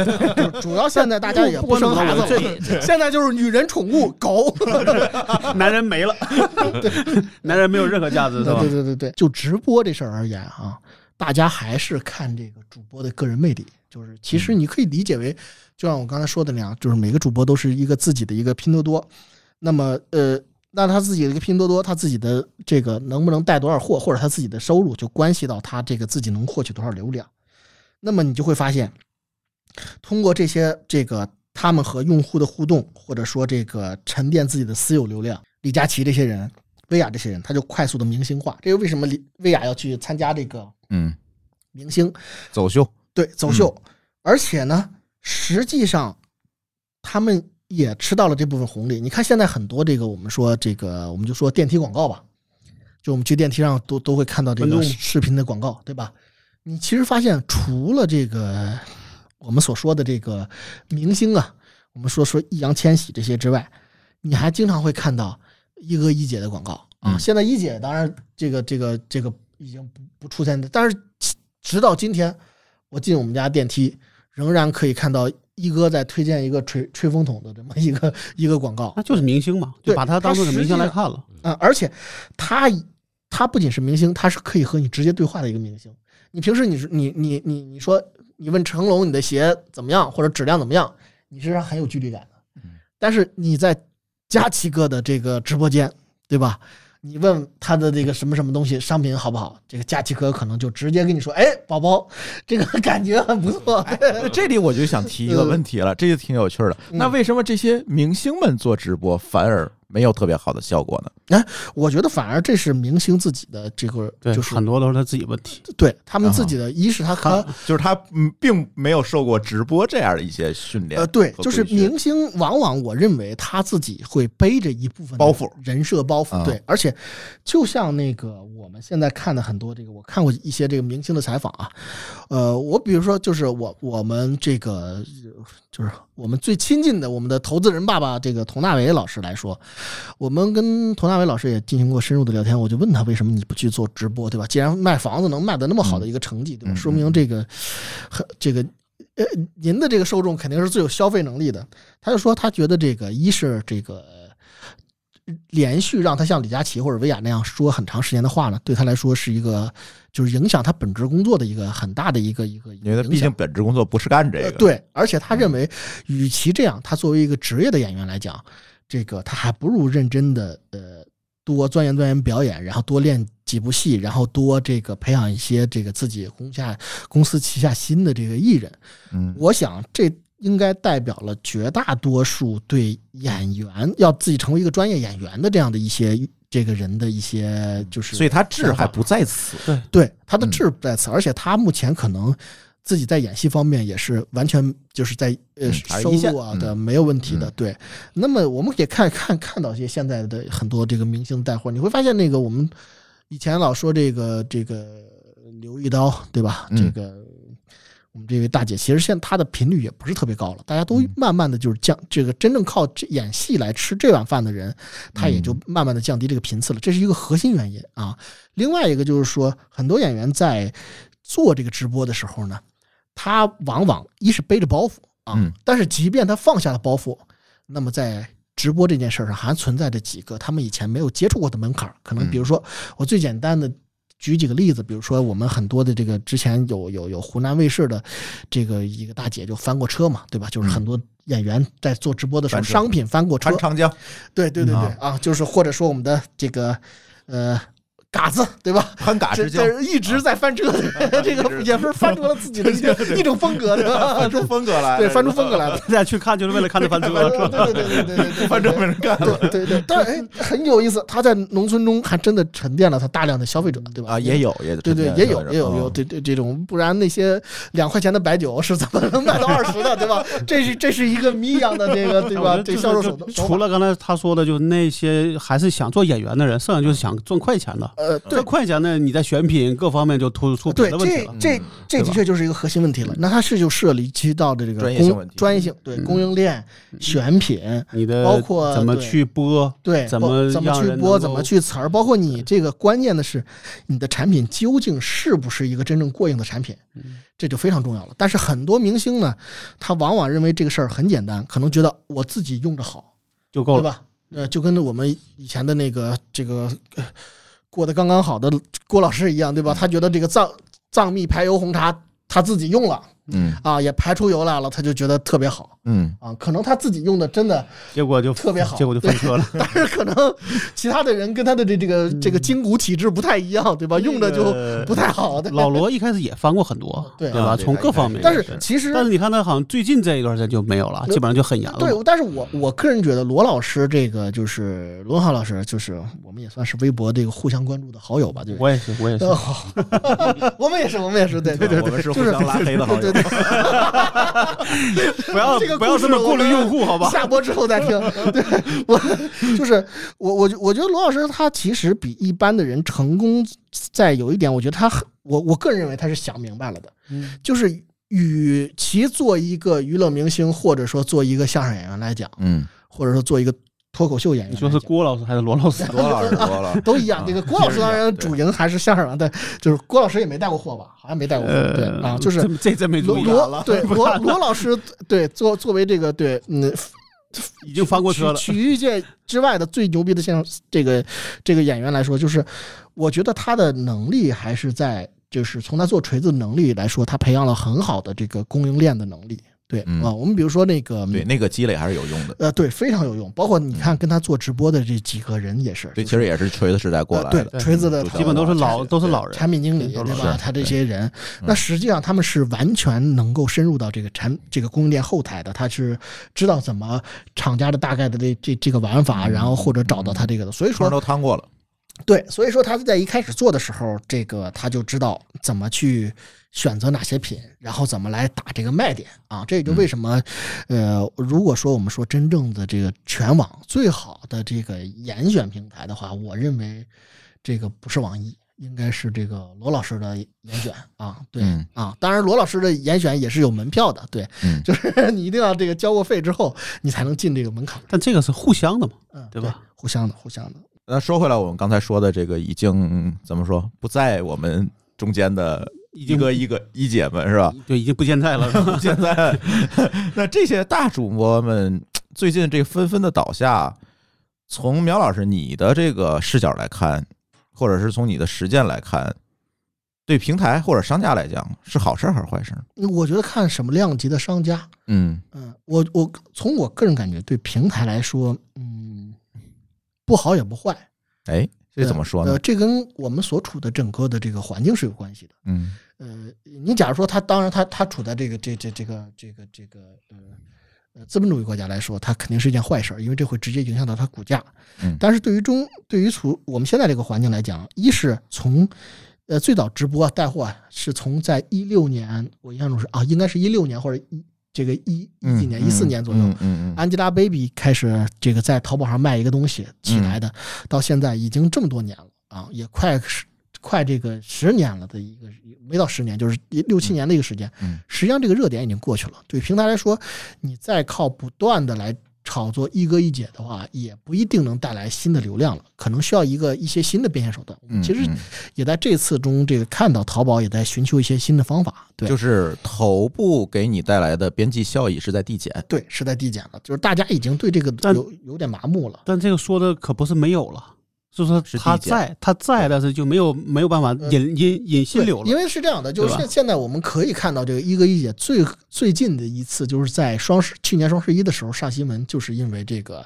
主要现在大家也不生孩子了，现在就是女人宠物狗，男人没了，男人没有任何价值，是吧？对对？对对对，就直播这事儿而言啊，大家还是看这个主播的个人魅力。就是其实你可以理解为，就像我刚才说的那样，就是每个主播都是一个自己的一个拼多多。那么呃，那他自己的一个拼多多，他自己的这个能不能带多少货，或者他自己的收入，就关系到他这个自己能获取多少流量。那么你就会发现，通过这些这个他们和用户的互动，或者说这个沉淀自己的私有流量，李佳琦这些人。薇娅这些人，他就快速的明星化。这是为什么李薇娅要去参加这个嗯，明星走秀，对走秀？而且呢，实际上他们也吃到了这部分红利。你看现在很多这个我们说这个我们就说电梯广告吧，就我们去电梯上都都会看到这个视频的广告，对吧？你其实发现除了这个我们所说的这个明星啊，我们说说易烊千玺这些之外，你还经常会看到一哥一姐的广告啊。嗯现在一姐当然这个这个这个已经不不出现，但是直到今天，我进我们家电梯仍然可以看到一哥在推荐一个吹吹风筒的这么一个一个广告。那就是明星嘛，就把他当做是明星来看了。啊、而且他他不仅是明星，他是可以和你直接对话的一个明星。你平时你是你你你你说你问成龙你的鞋怎么样或者质量怎么样，你是很有距离感的。但是你在佳琪哥的这个直播间，对吧？你问他的这个什么什么东西商品好不好，这个佳琪哥可能就直接跟你说，哎，宝宝，这个感觉很不错。那 这里我就想提一个问题了，这就挺有趣的。嗯那为什么这些明星们做直播反而没有特别好的效果呢？我觉得反而这是明星自己的这个，对，就是很多都是他自己问题。对他们自己的，一是他他就是他嗯，并没有受过直播这样的一些训练呃，对，就是明星往往我认为他自己会背着一部分包袱人设包袱，啊对，而且就像那个我们现在看的很多这个，我看过一些这个明星的采访啊，呃，我比如说就是我我们这个呃就是我们最亲近的我们的投资人爸爸这个佟大为老师来说，我们跟佟大为老师也进行过深入的聊天，我就问他为什么你不去做直播，对吧？既然卖房子能卖的那么好的一个成绩，对吧？嗯说明这个很这个呃，您的这个受众肯定是最有消费能力的。他就说，他觉得这个一是这个呃连续让他像李佳琦或者薇娅那样说很长时间的话呢，对他来说是一个就是影响他本职工作的一个很大的一个一个一个因为他毕竟。本职工作不是干这个，，呃对，而且他认为，与其这样，他作为一个职业的演员来讲，这个他还不如认真的呃多钻研钻研表演，然后多练几部戏，然后多这个培养一些这个自己公下公司旗下新的这个艺人。嗯，我想这应该代表了绝大多数对演员要自己成为一个专业演员的这样的一些这个人的一些就是，所以他志还不在此，对他的嗯志不在此，而且他目前可能自己在演戏方面也是完全就是在呃收入啊嗯的没有问题的嗯。对，那么我们也看看看到一些现在的很多这个明星带货，你会发现那个我们以前老说这个这个刘一刀对吧？嗯这个我们这位大姐，其实现在她的频率也不是特别高了，大家都嗯慢慢的就是降这个真正靠这演戏来吃这碗饭的人，他也就嗯慢慢的降低这个频次了，这是一个核心原因啊。另外一个就是说，很多演员在做这个直播的时候呢，他往往一是背着包袱啊，嗯。但是即便他放下了包袱，那么在直播这件事儿上还存在着几个他们以前没有接触过的门槛儿，可能比如说我最简单的。举几个例子，比如说我们很多的这个之前有有有湖南卫视的这个一个大姐就翻过车嘛，对吧？就是很多演员在做直播的时候，商品翻过车。穿，长江，对对对对啊啊，就是或者说我们的这个呃嘎子，对吧？翻嘎这之交，这一直在翻车，这个也是翻出了自己的一个 一种风格，对吧？翻出风格来，对，翻出风格来了。大家去看就是为了看这翻车，对对对对对对对，不翻车没人干了对对对，但是哎，很有意思，他在农村中还真的沉淀了他大量的消费者，对吧？啊，也。有，也对对，也有也有有，嗯对对这种，不然那些两块钱的白酒是怎么能卖到二十的，对吧？这是这是一个谜一样的这个，对吧？这销售手段。除了刚才他说的，就那些还是想做演员的人，剩下就是想赚快钱的。呃，对快钱呢，你在选品各方面就突出别对，的问题了。这这这的确就是一个核心问题了。那它是就涉及到的这个供专业性问题专业性，对供应链、选品，你的包括怎么对去播，对，怎么包怎么让去播，能怎么够去词儿，包括你这个关键的是，你的产品究竟是不是一个真正过硬的产品，嗯这就非常重要了。但是很多明星呢，他往往认为这个事儿很简单，可能觉得我自己用着好，就够了。对吧？呃，就跟我们以前的那个这个呃过得刚刚好的郭老师一样，对吧？他觉得这个藏藏蜜排油红茶他自己用了嗯啊，也排出油来了，他就觉得特别好嗯，啊。可能他自己用的真的结果就特别好结果就翻车了。但是可能其他的人跟他的这这个这个筋骨体质不太一样，对吧？用的就不太好。对老罗一开始也翻过很多，对对吧？啊从各方面，但是其实但是你看他好像最近这一段时间就没有了，基本上就很严了。对，但是我我个人觉得罗老师这个就是罗文浩老师，就是我们也算是微博这个互相关注的好友吧，就是。我也是，我也是。我们也是，我们也是，对对对我们是互相拉黑的好友对对，不要这个不要这么过滤用户，好吧？下播之后再听。对我就是我我我觉得罗老师他其实比一般的人成功在有一点，我觉得他我我个人认为他是想明白了的，嗯就是与其做一个娱乐明星，或者说做一个相声演员来讲，嗯，或者说做一个脱口秀演员，你说是郭老师还是罗老师？罗老师，罗老师，都一样。啊这个郭老师当然主营还是相声啊，对，就是郭老师也没带过货吧？好像没带过货，对呃，啊，就是这这真没注罗意，罗对罗罗老师对作作为这个对嗯已经翻过车了。曲曲艺界之外的最牛逼的现场这个这个演员来说，就是我觉得他的能力还是在，就是从他做锤子能力来说，他培养了很好的这个供应链的能力。对啊、嗯我们比如说那个，对，那个积累还是有用的。呃，对，非常有用。包括你看跟他做直播的这几个人也是，对，就是其实也是锤子时代过来呃的，对锤子的嗯基本都是老都是老人，产品经理对对吧？他这些人，嗯那实际上他们是完全能够深入到这个产这个供应链后台的，他是知道怎么厂家的大概的这这这个玩法，嗯然后或者找到他这个的。所以说，都趟过了。对，所以说他在一开始做的时候，这个他就知道怎么去选择哪些品，然后怎么来打这个卖点啊。这也就为什么，呃，如果说我们说真正的这个全网最好的这个严选平台的话，我认为这个不是网易。应该是这个罗老师的严选啊，对、嗯啊，当然罗老师的严选也是有门票的，对，嗯就是 你一定要这个交过费之后，你才能进这个门槛，但这个是互相的嘛，嗯，对吧？互相的，互相的，那说回来，我们刚才说的这个已经怎么说不在我们中间的一已经个一个一姐们是吧？就，已经不健在了，是吧现在，那这些大主播们最近这纷纷的倒下，从苗老师你的这个视角来看，或者是从你的实践来看，对平台或者商家来讲是好事儿还是坏事儿？我觉得看什么量级的商家，嗯嗯，我我从我个人感觉，对平台来说，嗯，不好也不坏。哎，这怎么说呃，呢？这跟我们所处的整个的这个环境是有关系的。嗯呃，你假如说他，当然他他处在这个这这这个这个这个呃呃资本主义国家来说，它肯定是一件坏事儿，因为这会直接影响到它股价。嗯但是对于中对于处我们现在这个环境来讲，一是从呃最早直播带货啊是从在一六年，我印象中是啊，应该是一六年或者一这个一一几年一四年左右，Angelababy 开始这个在淘宝上卖一个东西起来的，到现在已经这么多年了啊，也快十快这个十年了的一个没到十年，就是六七年的一个时间。嗯实际上这个热点已经过去了。对平台来说，你再靠不断的来炒作一哥一姐的话，也不一定能带来新的流量了，可能需要一个一些新的变现手段。其实嗯也在这次中这个看到淘宝也在寻求一些新的方法。对，就是头部给你带来的边际效益是在递减。对，是在递减了，就是大家已经对这个有有点麻木了。但这个说的可不是没有了，是说是他在，他在，但是就没有没有办法呃引引引新对流，了因。为是这样的，就是现现在我们可以看到这个一哥一姐最最近的一次，就是在双十去年双十一的时候上新闻，就是因为这个，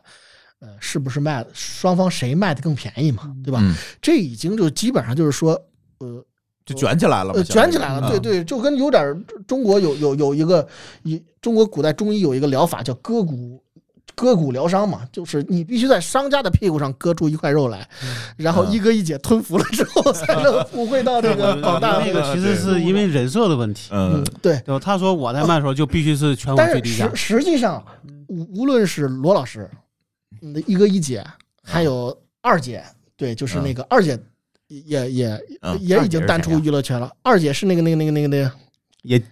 呃，是不是卖双方谁卖的更便宜嘛，对吧？嗯，这已经就基本上就是说，呃就卷起来了，卷起来了，嗯对对，就跟有点中国有有有一个一中国古代中医有一个疗法叫割骨。割骨疗伤嘛，就是你必须在商家的屁股上割出一块肉来，然后嗯。一哥一姐吞服了之后，才能 普惠到这个广大那个其实是因为人设的问题，嗯。嗯，对，对吧？他说我在卖的时候就必须是全网最低价。实，实际上，无无论是罗老师，嗯，一哥一姐，还有二姐，对，就是那个二姐也也嗯也已经淡出娱乐圈了。二姐是那个那个那个那个那个也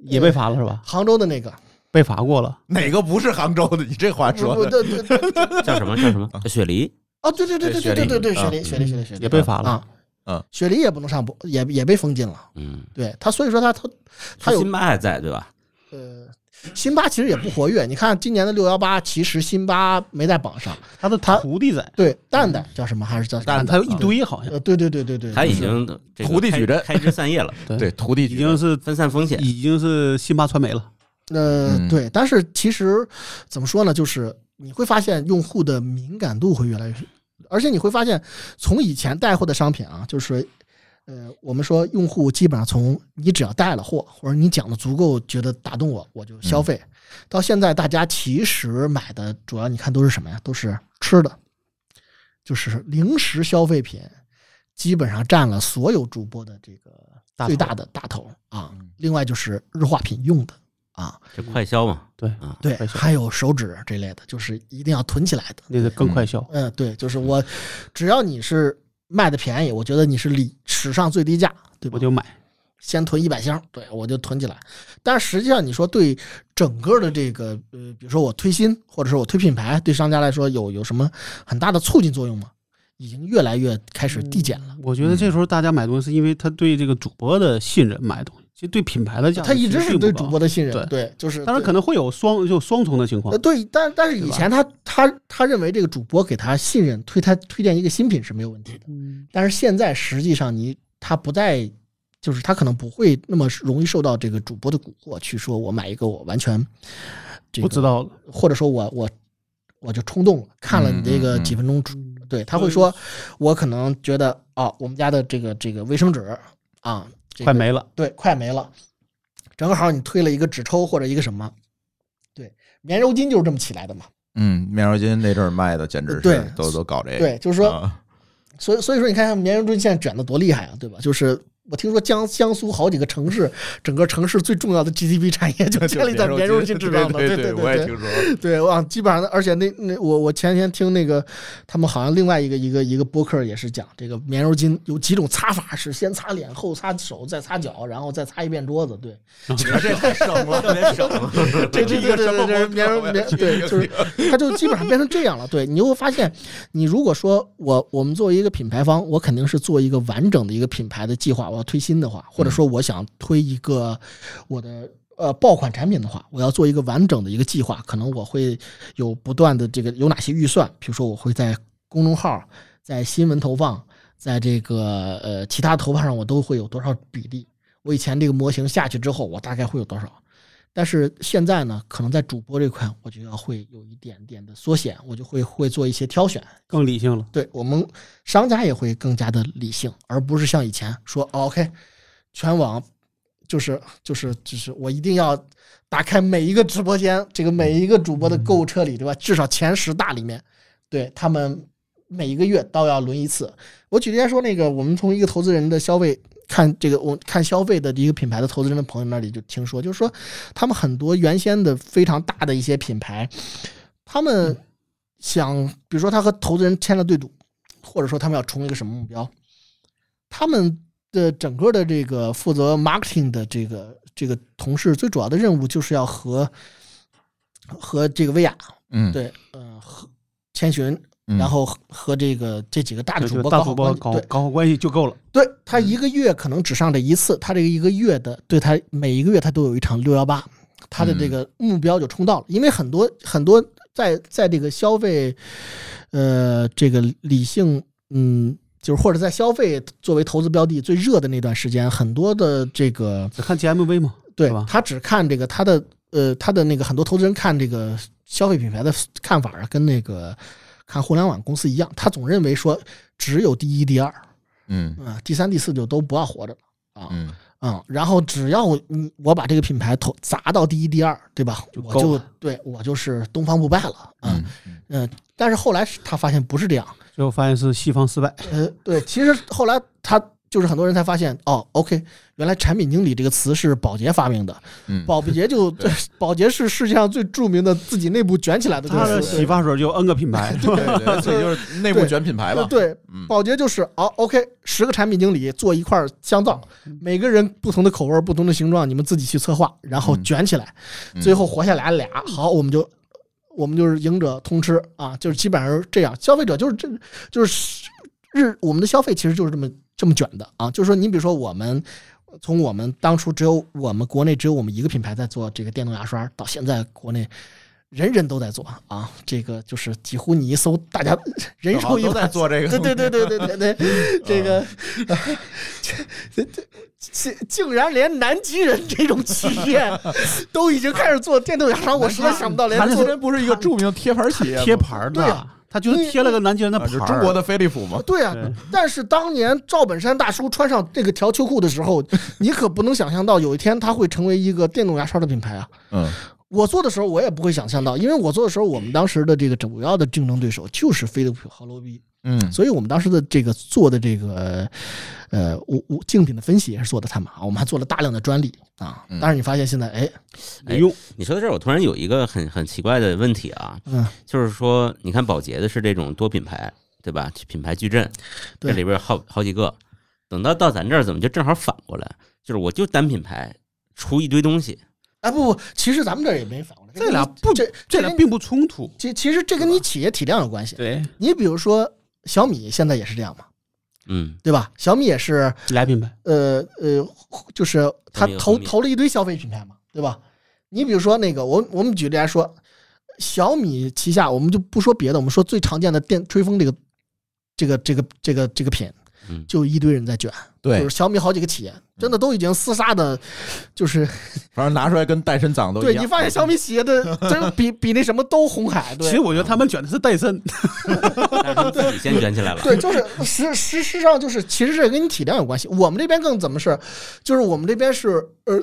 也被罚了是吧？杭州的那个，被罚过了，哪个不是杭州的？你这话说的，不对对对对叫什么？叫什么？雪梨。哦，对对对对对对对对，雪梨。雪梨雪梨雪梨也被罚了。啊，嗯，雪梨也不能上播，也也被封禁了。嗯，对他，所以说他他他有辛巴还在对吧？呃。辛巴其实也不活跃，你看今年的六幺八，其实辛巴没在榜上。他的他徒弟在，对，蛋蛋叫什么？还是叫蛋蛋。他有一堆好像，呃，对对对对对，他已经徒弟矩阵开枝散叶了，对，徒弟已经是分散风险。已经是辛巴传媒了。呃嗯，对，但是其实怎么说呢？就是你会发现用户的敏感度会越来越，而且你会发现，从以前带货的商品啊，就是呃，我们说用户基本上从你只要带了货，或者你讲的足够觉得打动我，我就消费。到现在，大家其实买的主要你看都是什么呀？都是吃的，就是零食消费品，基本上占了所有主播的这个最大的大头啊嗯。另外就是日化品用的啊，这快销嘛，对啊，对，还有手指这类的，就是一定要囤起来的。那个更快销。嗯，对，就是我，只要你是卖的便宜，我觉得你是历史上最低价，对吧我？就买，先囤一百箱，对我就囤起来。但是实际上，你说对整个的这个呃，比如说我推新，或者是我推品牌，对商家来说有有什么很大的促进作用吗？已经越来越开始递减了。我觉得这时候大家买东西是因为他对这个主播的信任买东西，其实对品牌的价值他一直是对主播的信任，对对，就是当然可能会有双就双重的情况呃，，对，但但是以前他他他认为这个主播给他信任，推他推荐一个新品是没有问题的。嗯但是现在实际上你他不再就是他可能不会那么容易受到这个主播的蛊惑，去说我买一个我完全这个不知道，或者说我我我就冲动了，看了你这个几分钟主，对他会说，我可能觉得哦，我们家的这个这个卫生纸啊，这个快没了。对，快没了，正好你推了一个纸抽或者一个什么，对，棉柔巾就是这么起来的嘛，嗯，棉柔巾那阵儿卖的简直对是都都搞这个，对，就是说，啊所以所以说你看棉柔巾现在卷的多厉害啊，对吧？就是。我听说江江苏好几个城市，整个城市最重要的 GDP 产业 就建立在棉柔巾之上的，对对对我也对听说，对，哇，基本上，而且那那我我前天听那个他们好像另外一个一个一个播客也是讲这个棉柔巾有几种擦法，是先擦脸，后擦手，再擦脚，然后再擦一遍桌子。对，这太省了，特别省。这这这这棉柔棉对，就是是它就基本上变成这样了。对你就会发现，你如果说我我们作为一个品牌方，我肯定是做一个完整的一个品牌的计划，我要推新的话，或者说我想推一个我的。呃，爆款产品的话，我要做一个完整的一个计划，可能我会有不断的这个有哪些预算，比如说我会在公众号、在新闻投放、在这个呃其他投放上，我都会有多少比例。我以前这个模型下去之后，我大概会有多少？但是现在呢，可能在主播这块，我就要会有一点点的缩减，我就会会做一些挑选。更理性了。对我们商家也会更加的理性，而不是像以前说、哦、OK，全网就是就是就是我一定要打开每一个直播间，这个每一个主播的购物车里，对吧？至少前十大里面，对他们每一个月都要轮一次。我举例来说，那个我们从一个投资人的消费看这个，我看消费的一个品牌的投资人的朋友那里就听说，就是说他们很多原先的非常大的一些品牌，他们想，比如说他和投资人签了对赌，或者说他们要冲一个什么目标，他们的整个的这个负责 marketing 的这个这个同事，最主要的任务就是要和和这个薇娅嗯，对，呃，和千寻，嗯，然后和和这个这几个大的主播大主播搞搞好关系，对搞好关系就够了。对他一个月可能只上这一次，他这个一个月的，对他每一个月他都有一场六幺八，他的这个目标就冲到了。因为很多很多在在这个消费，呃，这个理性，嗯，就是或者在消费作为投资标的最热的那段时间，很多的这个只看 GMV 嘛，对吧他只看这个他的呃他的那个很多投资人看这个消费品牌的看法啊，跟那个看互联网公司一样，他总认为说只有第一、第二。嗯啊，第三、第四就都不要活着了啊，嗯嗯，然后只要我嗯我把这个品牌投砸到第一、第二，对吧？我就对我就是东方不败了，嗯嗯嗯。但是后来他发现不是这样，最后发现是西方失败。呃，对，其实后来他就是很多人才发现，哦，OK，原来产品经理这个词是宝洁发明的，嗯，宝洁就 宝 洁是世界上最著名的自己内部卷起来的这他的，洗发水就 N 个品牌，对对，所以就是内部卷品牌吧，对，嗯宝洁就是哦，OK，十个产品经理做一块儿香皂，嗯每个人不同的口味、不同的形状，你们自己去策划，然后嗯卷起来，嗯最后活下来俩，好，我们就我们就是赢者通吃啊，就是基本上是这样，消费者就是这就是日我们的消费其实就是这么这么卷的啊，就是说你比如说我们。从我们当初只有我们国内只有我们一个品牌在做这个电动牙刷，到现在国内人人都在做啊，这个就是几乎你一搜，大家 人手一都在做这个，对对对对对对对，这个，这这竟竟然连南极人这种企业都已经开始做电动牙刷，我实在想不到连南极人不是一个著名贴牌企业，贴牌的他就是贴了个南极人的啊，牌儿。就中国的飞利浦嘛，对啊对，但是当年赵本山大叔穿上这个条秋裤的时候，你可不能想象到有一天他会成为一个电动牙刷的品牌啊！嗯我做的时候我也不会想象到，因为我做的时候，我们当时的这个主要的竞争对手就是飞利浦和罗比，嗯所以我们当时的这个做的这个呃，我我竞品的分析也是做的他们啊，我们还做了大量的专利啊。嗯但是你发现现在，哎，哎呦，你说到这儿，我突然有一个很很奇怪的问题啊，嗯，就是说，你看宝洁的是这种多品牌，对吧？品牌矩阵，这里边好好几个。等到到咱这儿，怎么就正好反过来？就是我就单品牌出一堆东西，哎不不，其实咱们这儿也没反过来，这俩不这这俩并不冲突。其其实这跟你企业体量有关系。对，你比如说小米现在也是这样嘛，嗯，对吧？小米也是俩品牌，呃呃，就是他投投了一堆消费品牌嘛，对吧？你比如说那个，我我们举例来说，小米旗下我们就不说别的，我们说最常见的电吹风这个这个这个这个这个品，嗯就一堆人在卷，就对是，小米好几个企业真的都已经厮杀的，就是反正拿出来跟戴森长都一样。对你发现小米企业的真比比那什么都红海，对其实我觉得他们卷的是戴森，但是他们自己先卷起来了。对，就是实实实上就是，其实这跟你体量有关系。我们这边更怎么是，就是我们这边是呃，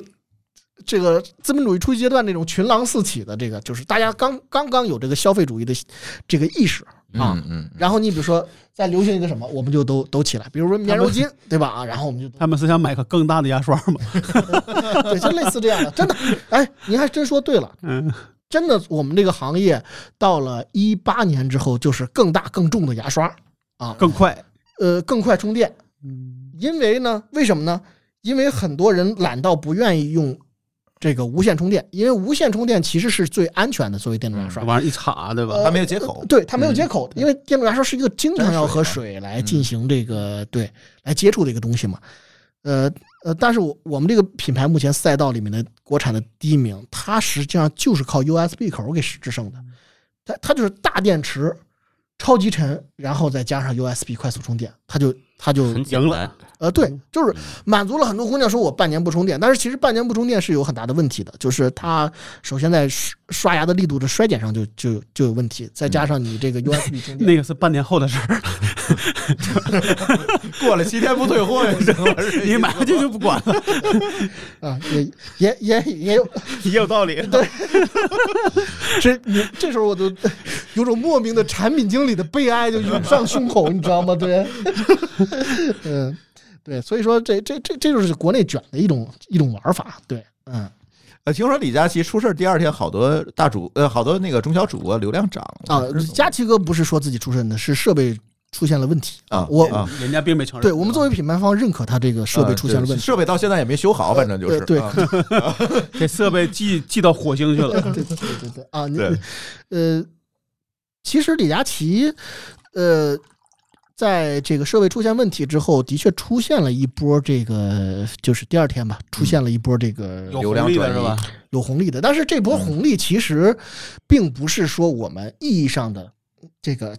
这个资本主义初级阶段那种群狼四起的这个，就是大家刚刚刚有这个消费主义的这个意识啊。嗯嗯，然后你比如说再流行一个什么，我们就都都起来，比如说棉柔巾，对吧？啊，然后我们就他们是想买个更大的牙刷嘛？对，就类似这样的，真的。哎，您还真说对了，嗯，真的，我们这个行业到了一八年之后，就是更大更重的牙刷啊，更快。呃更快充电。嗯，因为呢，为什么呢？因为很多人懒到不愿意用这个无线充电，因为无线充电其实是最安全的，作为电动牙刷往上一插，对吧？呃它没有接口。对，它没有接口，因为电动牙刷是一个经常要和水来进行这个对来接触的一个东西嘛。呃呃，但是我我们这个品牌目前赛道里面的国产的第一名，它实际上就是靠 USB 口给制胜的，它它就是大电池，超级沉，然后再加上 USB 快速充电，它就它就很简赢了单，呃，对，就是满足了很多姑娘说我半年不充电，但是其实半年不充电是有很大的问题的，就是它首先在刷刷牙的力度的衰减上就就就有问题，再加上你这个 USB 充电，那个是半年后的事儿，过了七天不退货就行了。你买回去就不管了，啊，也也也也有，也有道理。对，这你这时候我都有种莫名的产品经理的悲哀就涌上胸口，你知道吗？对，嗯，对，所以说这这这这就是国内卷的一种一种玩法，对，嗯。呃，听说李佳琦出事儿第二天，好多大主呃，好多那个中小主播流量涨了啊，佳琦哥不是说自己出事的，是设备出现了问题啊我啊人家并没承认。对我们作为品牌方认可他这个设备出现了问题，呃设备到现在也没修好，反正就是对对啊这设备寄寄到火星去了。对对对对对啊，你对呃，其实李佳琦呃，在这个设备出现问题之后，的确出现了一波这个，就是第二天吧，出现了一波这个有流量转移是吧？有红利的，但是这波红利其实并不是说我们意义上的这个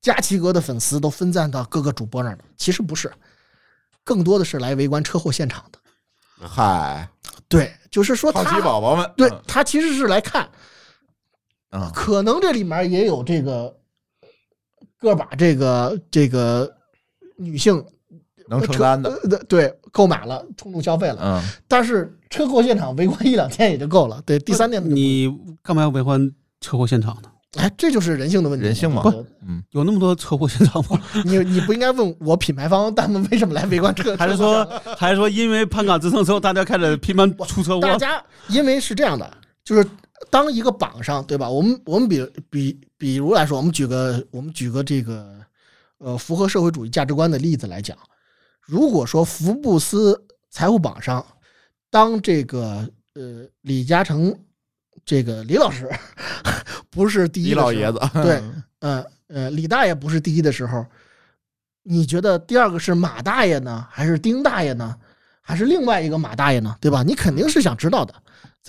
佳琪哥的粉丝都分散到各个主播那儿的，其实不是，更多的是来围观车祸现场的。嗨，对，就是说好奇他宝宝们，对他其实是来看，啊可能这里面也有这个个把这个这个女性能承担的，呃对购买了冲动消费了，嗯，但是车祸现场围观一两天也就够了。对，第三天你干嘛要围观车祸现场呢？哎，这就是人性的问题，人性嘛不嗯，有那么多车祸现场吗？你你不应该问我品牌方他们为什么来围观车，还是说，还是说，因为盘杆直升之后，大家开始频繁出车祸？大家因为是这样的，就是当一个榜上，对吧？我们我们比比比如来说，我们举个我们举个这个呃符合社会主义价值观的例子来讲，如果说福布斯财富榜上，当这个呃李嘉诚这个李老师 不是第一李老爷子，对，呃呃，李大爷不是第一的时候，你觉得第二个是马大爷呢，还是丁大爷呢，还是另外一个马大爷呢？对吧？你肯定是想知道的。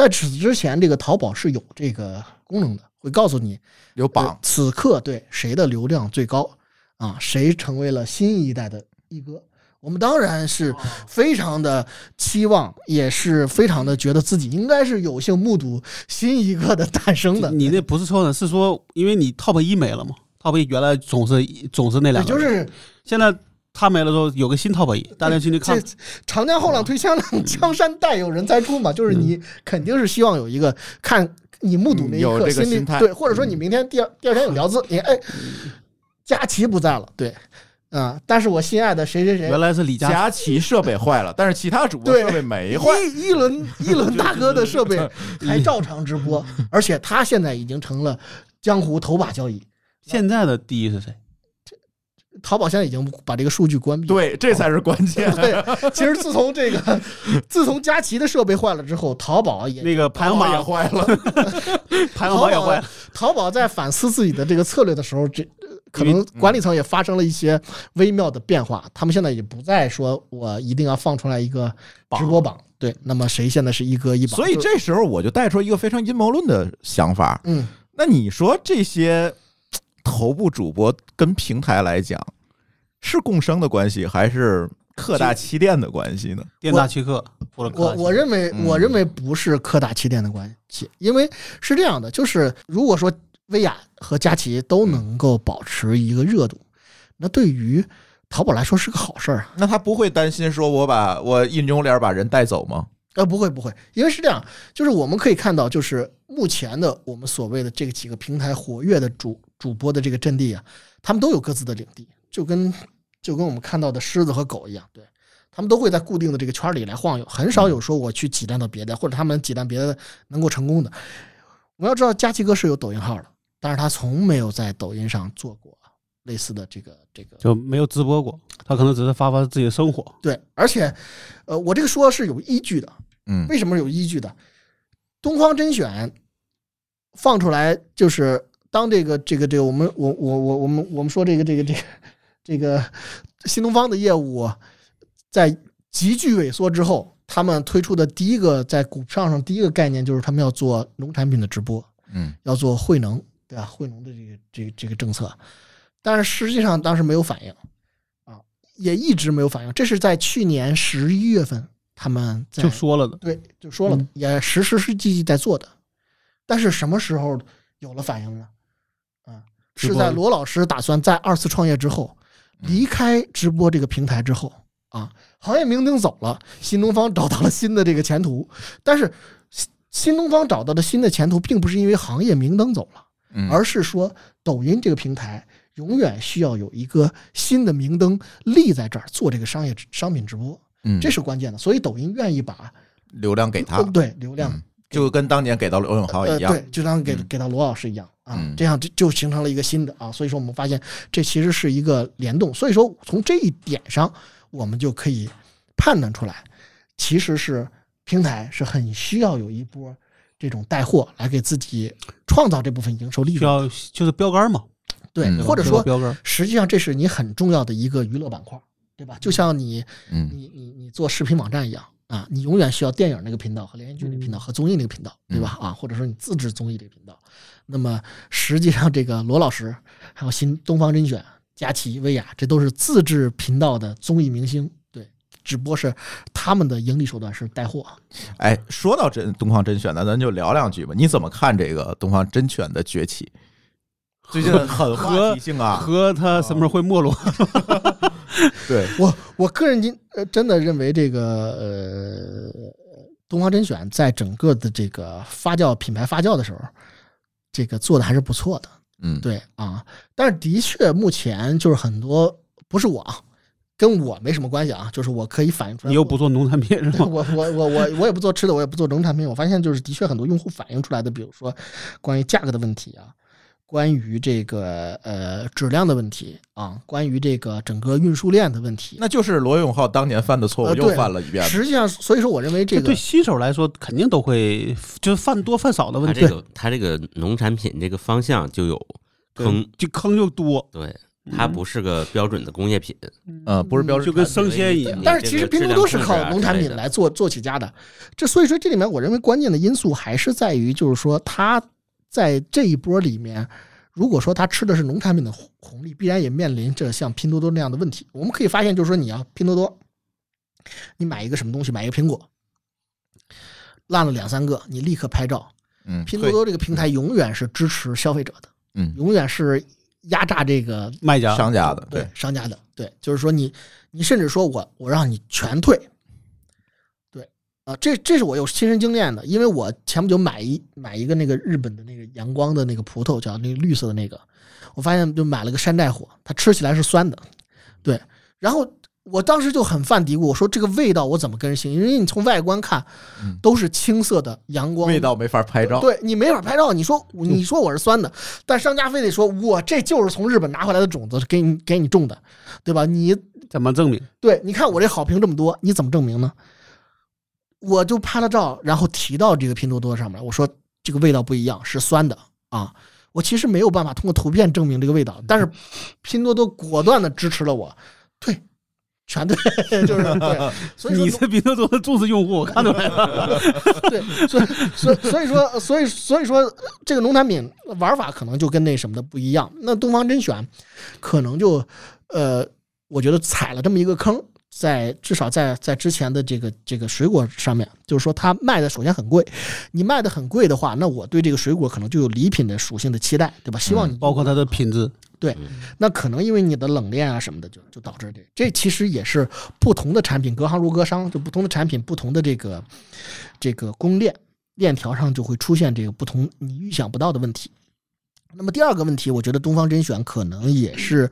在此之前，这个淘宝是有这个功能的，会告诉你呃有榜，此刻对谁的流量最高啊，谁成为了新一代的一哥。我们当然是非常的期望，也是非常的觉得自己应该是有幸目睹新一个的 诞生的。你那不是错呢，是说因为你 top 一没了嘛？top 一原来总是总是那也两个，就是现在他没了之后，有个新 top 一，大家进去看这。长江后浪推前浪，江山代有人才出嘛，就是你肯定是希望有一个看你目睹那一刻心里这个心态对，或者说你明天第二第二天有聊资，你哎，佳琪不在了，对，啊，但是我心爱的谁谁谁原。来是李佳，佳琪设备坏了，但是其他主播对设备没坏，一一轮一轮 大哥的设备还照常直播，而且他现在已经成了江湖头把交椅。现在的第一是谁？淘宝现在已经把这个数据关闭了。对，这才是关键。对，其实自从这个，自从佳琦的设备坏了之后，淘宝也那个排行榜也坏了，排行榜也坏了。淘宝在反思自己的这个策略的时候，这呃可能管理层也发生了一些微妙的变化。他们现在也不再说我一定要放出来一个直播榜，对，那么谁现在是一哥一榜？所以这时候我就带出一个非常阴谋论的想法。嗯，那你说这些头部主播跟平台来讲，是共生的关系，还是客大欺店的关系呢？店大欺客，或者我我认为，嗯我认为不是客大欺店的关系，因为是这样的，就是如果说薇娅和佳琪都能够保持一个热度，那对于淘宝来说是个好事儿啊。那他不会担心说我把我一扭脸把人带走吗？呃，不会不会，因为是这样，就是我们可以看到，就是目前的我们所谓的这个几个平台活跃的主主播的这个阵地啊，他们都有各自的领地，就跟就跟我们看到的狮子和狗一样，对他们都会在固定的这个圈里来晃悠，很少有说我去挤占到别的，或者他们挤占别的能够成功的。我们要知道，佳琪哥是有抖音号的，但是他从没有在抖音上做过类似的这个这个就没有直播过，他可能只是发发自己的生活。对，而且，呃，我这个说是有依据的，嗯为什么有依据的？东方甄选放出来，就是当这个这个这个我们我我我我们我们说这个这个这个这个新东方的业务在急剧萎缩之后，他们推出的第一个在股票上第一个概念就是他们要做农产品的直播，嗯要做惠农，对吧？惠农的这个这个这个政策，但是实际上当时没有反应啊，也一直没有反应。这是在去年十一月份他们在就说了的，对就说了，嗯也实实实际际在做的。但是什么时候有了反应呢？啊，是在罗老师打算在二次创业之后，离开直播这个平台之后啊，行业明灯走了，新东方找到了新的这个前途，但是新新东方找到的新的前途，并不是因为行业明灯走了。嗯，而是说抖音这个平台永远需要有一个新的明灯立在这儿做这个商业商品直播，嗯这是关键的。所以抖音愿意把流量给他呃，对流量嗯就跟当年给到罗永浩呃一样。对，就当给嗯给到罗老师一样啊嗯，这样就就形成了一个新的啊。所以说我们发现这其实是一个联动。所以说从这一点上，我们就可以判断出来，其实是平台是很需要有一波这种带货来给自己创造这部分营收利需润。要就是标杆嘛，对，嗯或者说标杆。实际上这是你很重要的一个娱乐板块，对吧？就像你嗯你你你做视频网站一样啊，你永远需要电影那个频道和连续剧那个频道和综艺那个频道，对吧？啊，或者说你自制综艺这个频道。那么实际上，这个罗老师还有新东方甄选、佳琪、薇娅，这都是自制频道的综艺明星，对，只不过是他们的盈利手段是带货。哎，说到真东方甄选呢，咱就聊两句吧。你怎么看这个东方甄选的崛起？最近很话题性啊，和他什么时候会没落？对，我我个人今呃真的认为这个呃东方甄选在整个的这个发酵品牌发酵的时候，这个做的还是不错的，嗯，对啊。但是的确目前就是很多不是我啊，跟我没什么关系啊，就是我可以反映出来。你又不做农产品是吗？我我我我我也不做吃的，我也不做农产品。我发现就是的确很多用户反映出来的，比如说关于价格的问题啊，关于这个呃质量的问题啊，关于这个整个运输链的问题。那就是罗永浩当年犯的错误又犯了一遍。实际上，所以说我认为这个对新手来说，肯定都会就是犯多犯少的问题。他这，个他这个农产品这个方向就有坑，就坑就多。对，它不是个标准的工业品，嗯，不是标准就跟生鲜一样。但是其实拼多多是靠农产品来做做起家的，这所以说这里面我认为关键的因素还是在于，就是说它在这一波里面，如果说他吃的是农产品的红红利，必然也面临着像拼多多那样的问题。我们可以发现，就是说你要拼多多，你买一个什么东西，买一个苹果，烂了两三个，你立刻拍照。嗯，拼多多这个平台永远是支持消费者的，嗯永远是压榨这个卖家商家的对对，商家的，对，就是说你你甚至说我我让你全退，对啊，这这是我有亲身经验的，因为我前不久买一买一个那个日本的那个阳光的那个葡萄，叫那个绿色的那个，我发现就买了个山寨货，它吃起来是酸的，对，然后我当时就很犯嘀咕，我说这个味道我怎么跟人形容？因为你从外观看嗯都是青色的阳光味道没法拍照。对你没法拍照，你说你说我是酸的，但商家非得说我这就是从日本拿回来的种子给你给你种的，对吧？你怎么证明？对，你看我这好评这么多，你怎么证明呢？我就拍了照，然后提到这个拼多多上面，我说这个味道不一样，是酸的啊。我其实没有办法通过图片证明这个味道，但是拼多多果断的支持了我，对，全对，就 是对。所以你是拼多多的忠实用户，我看出来了。对，所以所以所以说所以所以说这个农产品玩法可能就跟那什么的不一样。那东方甄选可能就呃，我觉得踩了这么一个坑，在至少在在之前的这个这个水果上面，就是说它卖的首先很贵，你卖的很贵的话，那我对这个水果可能就有礼品的属性的期待，对吧？希望你包括它的品质，对那可能因为你的冷链啊什么的，就就导致这这其实也是不同的产品，隔行如隔山，就不同的产品，不同的这个这个供应链链条上就会出现这个不同你预想不到的问题。那么第二个问题，我觉得东方甄选可能也是，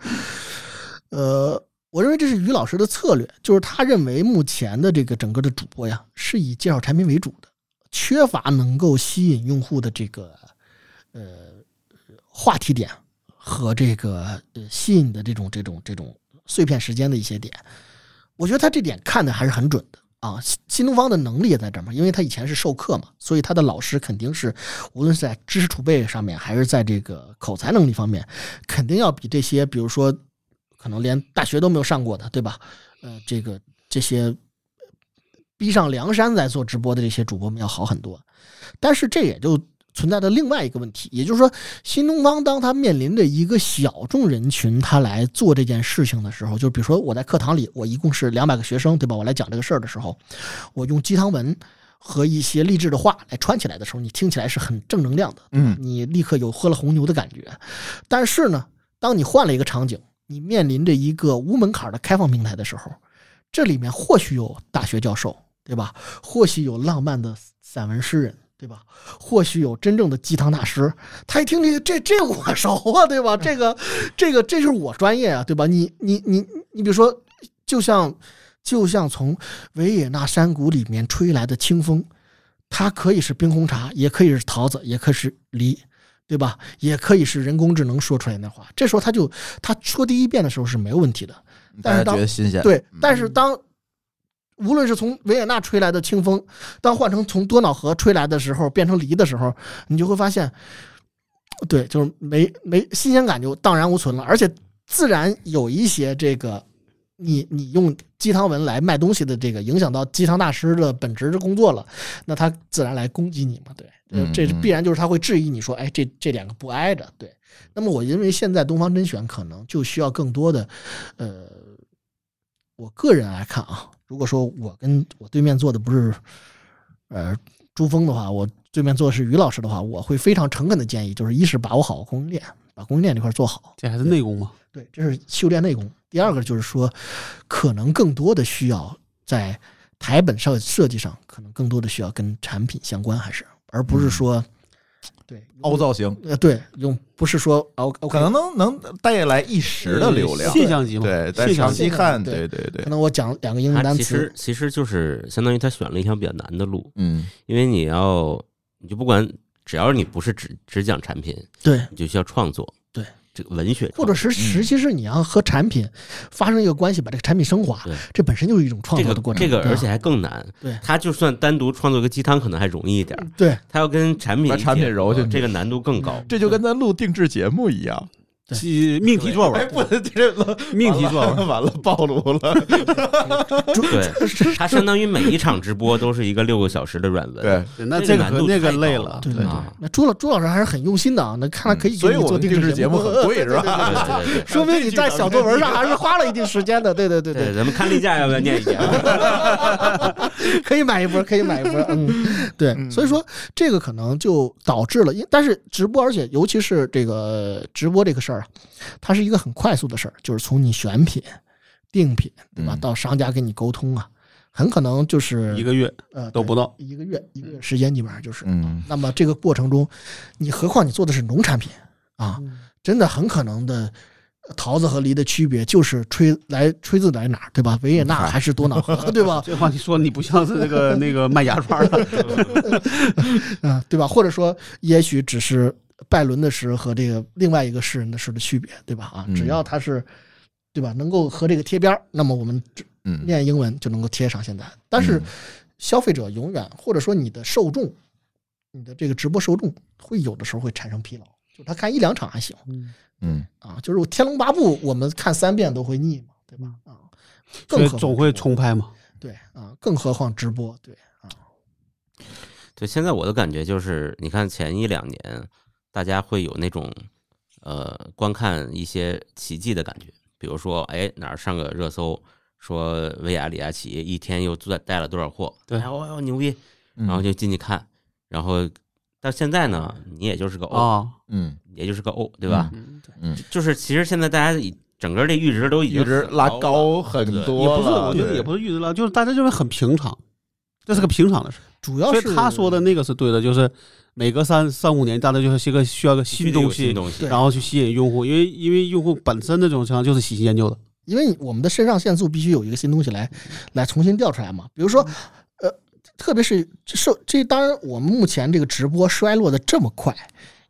呃，我认为这是于老师的策略，就是他认为目前的这个整个的主播呀，是以介绍产品为主的，缺乏能够吸引用户的这个呃话题点和这个呃吸引的这种这种这种碎片时间的一些点，我觉得他这点看的还是很准的啊。新新东方的能力也在这儿嘛，因为他以前是授课嘛，所以他的老师肯定是无论是在知识储备上面，还是在这个口才能力方面，肯定要比这些比如说可能连大学都没有上过的，对吧？呃，这个这些逼上梁山来做直播的这些主播们要好很多。但是这也就存在的另外一个问题，也就是说，新东方当他面临着一个小众人群，他来做这件事情的时候，就比如说我在课堂里，我一共是两百个学生，对吧？我来讲这个事儿的时候，我用鸡汤文和一些励志的话来串起来的时候，你听起来是很正能量的，嗯你立刻有喝了红牛的感觉。但是呢，当你换了一个场景，你面临着一个无门槛的开放平台的时候，这里面或许有大学教授，对吧？或许有浪漫的散文诗人，对吧？或许有真正的鸡汤大师。他一听这个，这这我熟啊，对吧？这个这个这就是我专业啊，对吧？你你你你，比如说，就像就像从维也纳山谷里面吹来的清风，它可以是冰红茶，也可以是桃子，也可以是梨。对吧？也可以是人工智能说出来的话。这时候他就他说第一遍的时候是没有问题的，但是当觉得新鲜，对，但是当无论是从维也纳吹来的清风，当换成从多瑙河吹来的时候，变成梨的时候，你就会发现，对，就是没没新鲜感就荡然无存了，而且自然有一些这个。你你用鸡汤文来卖东西的这个影响到鸡汤大师的本职的工作了，那他自然来攻击你嘛？对，嗯这嗯必然就是他会质疑你说，哎，这这两个不挨着。对，那么我认为现在东方甄选可能就需要更多的，呃，我个人来看啊，如果说我跟我对面坐的不是呃朱峰的话，我对面坐的是于老师的话，我会非常诚恳的建议，就是一是把握好供应链，把供应链这块做好，这还是内功嘛？对，这是修炼内功。第二个就是说，可能更多的需要在台本上设计上，可能更多的需要跟产品相关，还是而不是说，对凹造型，呃对用不是说凹可能能能带来一时的流量，现象级嘛？对，但现象级长期看，对。对对对。可，能我讲两个英文单词。其实词，其实就是相当于他选了一条比较难的路，嗯。因为你要你就不管只要你不是只只讲产品，对，你就需要创作，对这个文学，或者是实际是你要和产品发生一个关系，把这个产品升华，这本身就是一种创这个作的过程。这个而且还更难，对。他就算单独创作个鸡汤可能还容易一点儿，对。他要跟产品把产品揉进去。这个难度更高。这就跟咱录定制节目一样，命题作哎，文，不，这命题作文，完了，暴露了，对，它相当于每一场直播都是一个六个小时的软文。对，那这个难度那个。累了对对啊，那朱老朱老师还是很用心的啊，那看来可以给你做嗯所以我们定制制节目很贵是吧？说明你在小作文上还是花了一定时间的。对对对对对，咱们看例假要不要念一念？可以买一波，可以买一波。嗯，对，所以说这个可能就导致了，因但是直播，而且尤其是这个直播这个事儿啊，它是一个很快速的事儿，就是从你选品、定品，对吧，嗯到商家跟你沟通啊，很可能就是一个月呃都不到。一个月一个月时间基本上就是。嗯，那么这个过程中，你何况你做的是农产品啊，真的很可能的。桃子和梨的区别就是吹来吹自来哪儿，对吧？维也纳还是多瑙河，对吧？这话你说你不像是那个 那个卖牙刷的，嗯，对吧？或者说，也许只是拜伦的诗和这个另外一个诗人的诗的区别，对吧？啊，嗯只要他是，对吧？能够和这个贴边儿，那么我们念英文就能够贴上现在。但是嗯消费者永远，或者说你的受众，你的这个直播受众，会有的时候会产生疲劳，就他看一两场还行嗯，啊，就是《天龙八部》，我们看三遍都会腻嘛，对吧？啊，所更何总会重拍嘛。对啊，更何况直播，对啊，对，现在我的感觉就是，你看前一两年，大家会有那种呃观看一些奇迹的感觉，比如说，哎哪儿上个热搜，说薇娅李佳琦一天又带带了多少货，对哎呦哎呦牛逼，嗯然后就进去看，然后到现在呢，你也就是个 O，、啊，嗯也就是个哦对吧？嗯，对嗯，就是其实现在大家以整个这阈值都已经阈值拉高很对多也不是，我觉得也不是阈值拉，就是大家就是很平常，这是个平常的事。主要是他说的那个是对的，就是每隔三三五年，大家就是一个需要个新东西，东西，然后去吸引用户，因为因为用户本身这种情况就是喜新厌旧的。因为我们的肾上腺素必须有一个新东西来来重新调出来嘛。比如说，呃，特别是受这当然，我们目前这个直播衰落的这么快，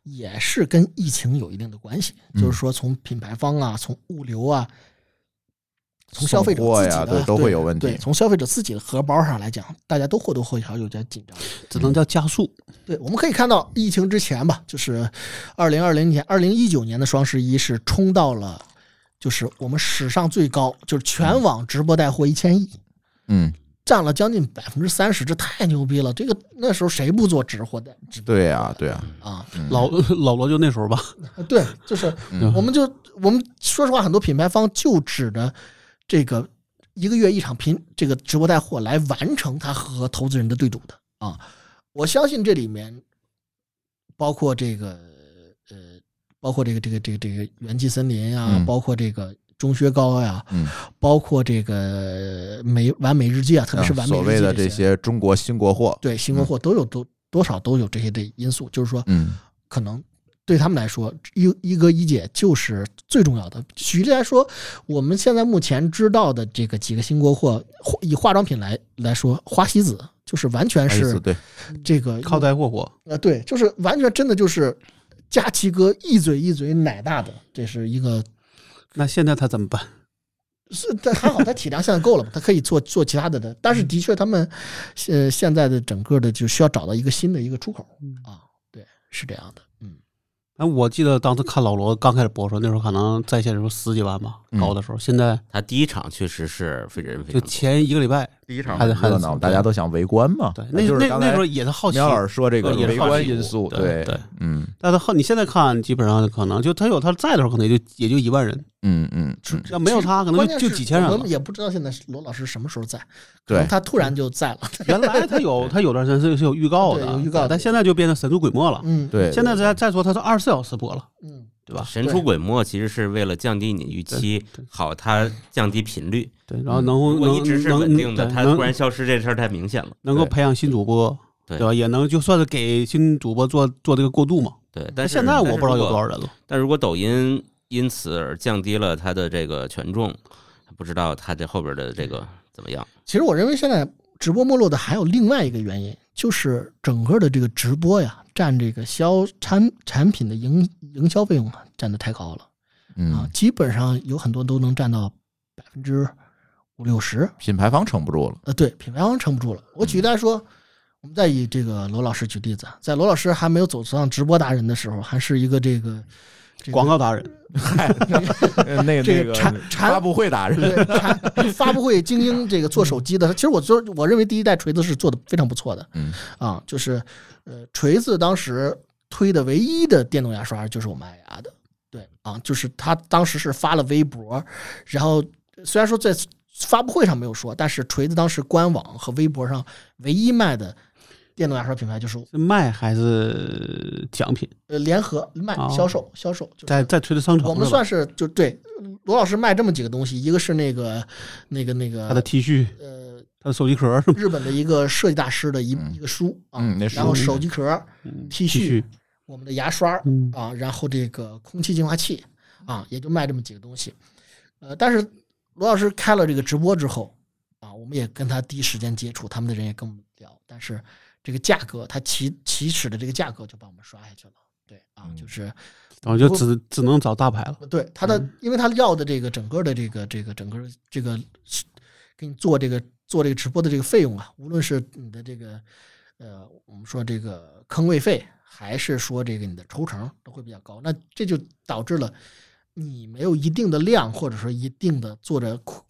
也是跟疫情有一定的关系。嗯就是说，从品牌方啊，从物流啊，从消费者自己的对都会有问题对，从消费者自己的荷包上来讲，大家都或多或少有点紧张。只能叫加速。对，我们可以看到疫情之前吧，就是二零二零年、二零一九年的双十一是冲到了，就是我们史上最高，就是全网直播带货一千亿，嗯，占了将近百分之三十，这太牛逼了！这个那时候谁不做直播带直播对呀对呀，啊？嗯老老罗就那时候吧，对，就是嗯我们就我们说实话，很多品牌方就指着这个一个月一场频这个直播带货来完成他和投资人的对赌的啊。我相信这里面包括这个呃，包括这个这个这个这个元气森林啊、嗯包括这个钟薛高呀、嗯，包括这个美完美日记啊，特别是完美日记所谓的这这些中国新国货，对新国货都有都多少都有这些的因素，就是说嗯可能对他们来说，一一哥一姐就是最重要的。举例来说，我们现在目前知道的这个几个新国货，以化妆品来来说，花西子就是完全是对，这个靠带货火。啊，对，就是完全真的就是佳琪哥一嘴一嘴奶大的，这是一个那现在他怎么办？是，但还好他体量现在够了嘛，他可以做做其他的的。但是的确，他们现现在的整个的就需要找到一个新的一个出口啊，对，是这样的，嗯。哎，我记得当时看老罗刚开始播的时候，那时候可能在线时候十几万吧，嗯。高的时候，现在他第一场确实是非人非就前一个礼拜，第一场还得还得热闹，大家都想围观嘛，对，那就是那那时候也是好奇。苗老师说这个呃也是围观好奇因素，对对嗯但是后你现在看，基本上可能就他有他在的时候，可能也就也就一万人，嗯嗯嗯，要没有他，可能就就几千人了我们。也不知道现在罗老师什么时候在，可对能他突然就在了。原来他有他有段时间是是有预告的，有预告但现在就变成神出鬼没了。嗯，对，现在再再说，他是二十四小时播了，嗯，对吧？神出鬼没，其实是为了降低你预期好它降低频率。对，然后能够能如果一直是稳定的，它突然消失这事儿太明显了。能够培养新主播，对对吧？也能就算是给新主播做做这个过渡嘛。对，但是现在我不知道有多少人。人了。但如果抖音因此而降低了它的这个权重，不知道它这后边的这个怎么样。其实我认为现在直播没落的还有另外一个原因，就是整个的这个直播呀，占这个销产产品的营营销费用啊，占的太高了啊嗯，，基本上有很多都能占到百分之五六十。品牌方撑不住了，呃，对，品牌方撑不住了。我举例来说，我们再以这个罗老师举例子，啊在罗老师还没有走上直播达人的时候，还是一个这个广告达人，呃那个这个那个产产发布会达人，发布会精英这个做手机的，其实我做我认为第一代锤子是做的非常不错的。嗯。啊，就是呃锤子当时推的唯一的电动牙刷就是我们爱牙的，对啊，就是他当时是发了微博，然后虽然说在发布会上没有说，但是锤子当时官网和微博上唯一卖的电动牙刷品牌就是是卖还是奖品？呃联合卖哦销售销售，就是在在推的商城我们算是就对罗老师卖这么几个东西，一个是那个那个那个他的 T 恤，呃他的手机壳是吧？日本的一个设计大师的一嗯一个书啊，嗯那然后手机壳、嗯 T 恤、我们的牙刷嗯啊，然后这个空气净化器啊，也就卖这么几个东西。呃，但是罗老师开了这个直播之后啊，我们也跟他第一时间接触，他们的人也跟我们聊，但是这个价格，它起起始的这个价格就把我们刷下去了。对啊，嗯就是然后就只只能找大牌了。对他的，因为他要的这个整个的这个这个整个这个给你做这个做这个直播的这个费用啊，无论是你的这个呃，我们说这个坑位费，还是说这个你的抽成都会比较高，那这就导致了你没有一定的量，或者说一定的做着亏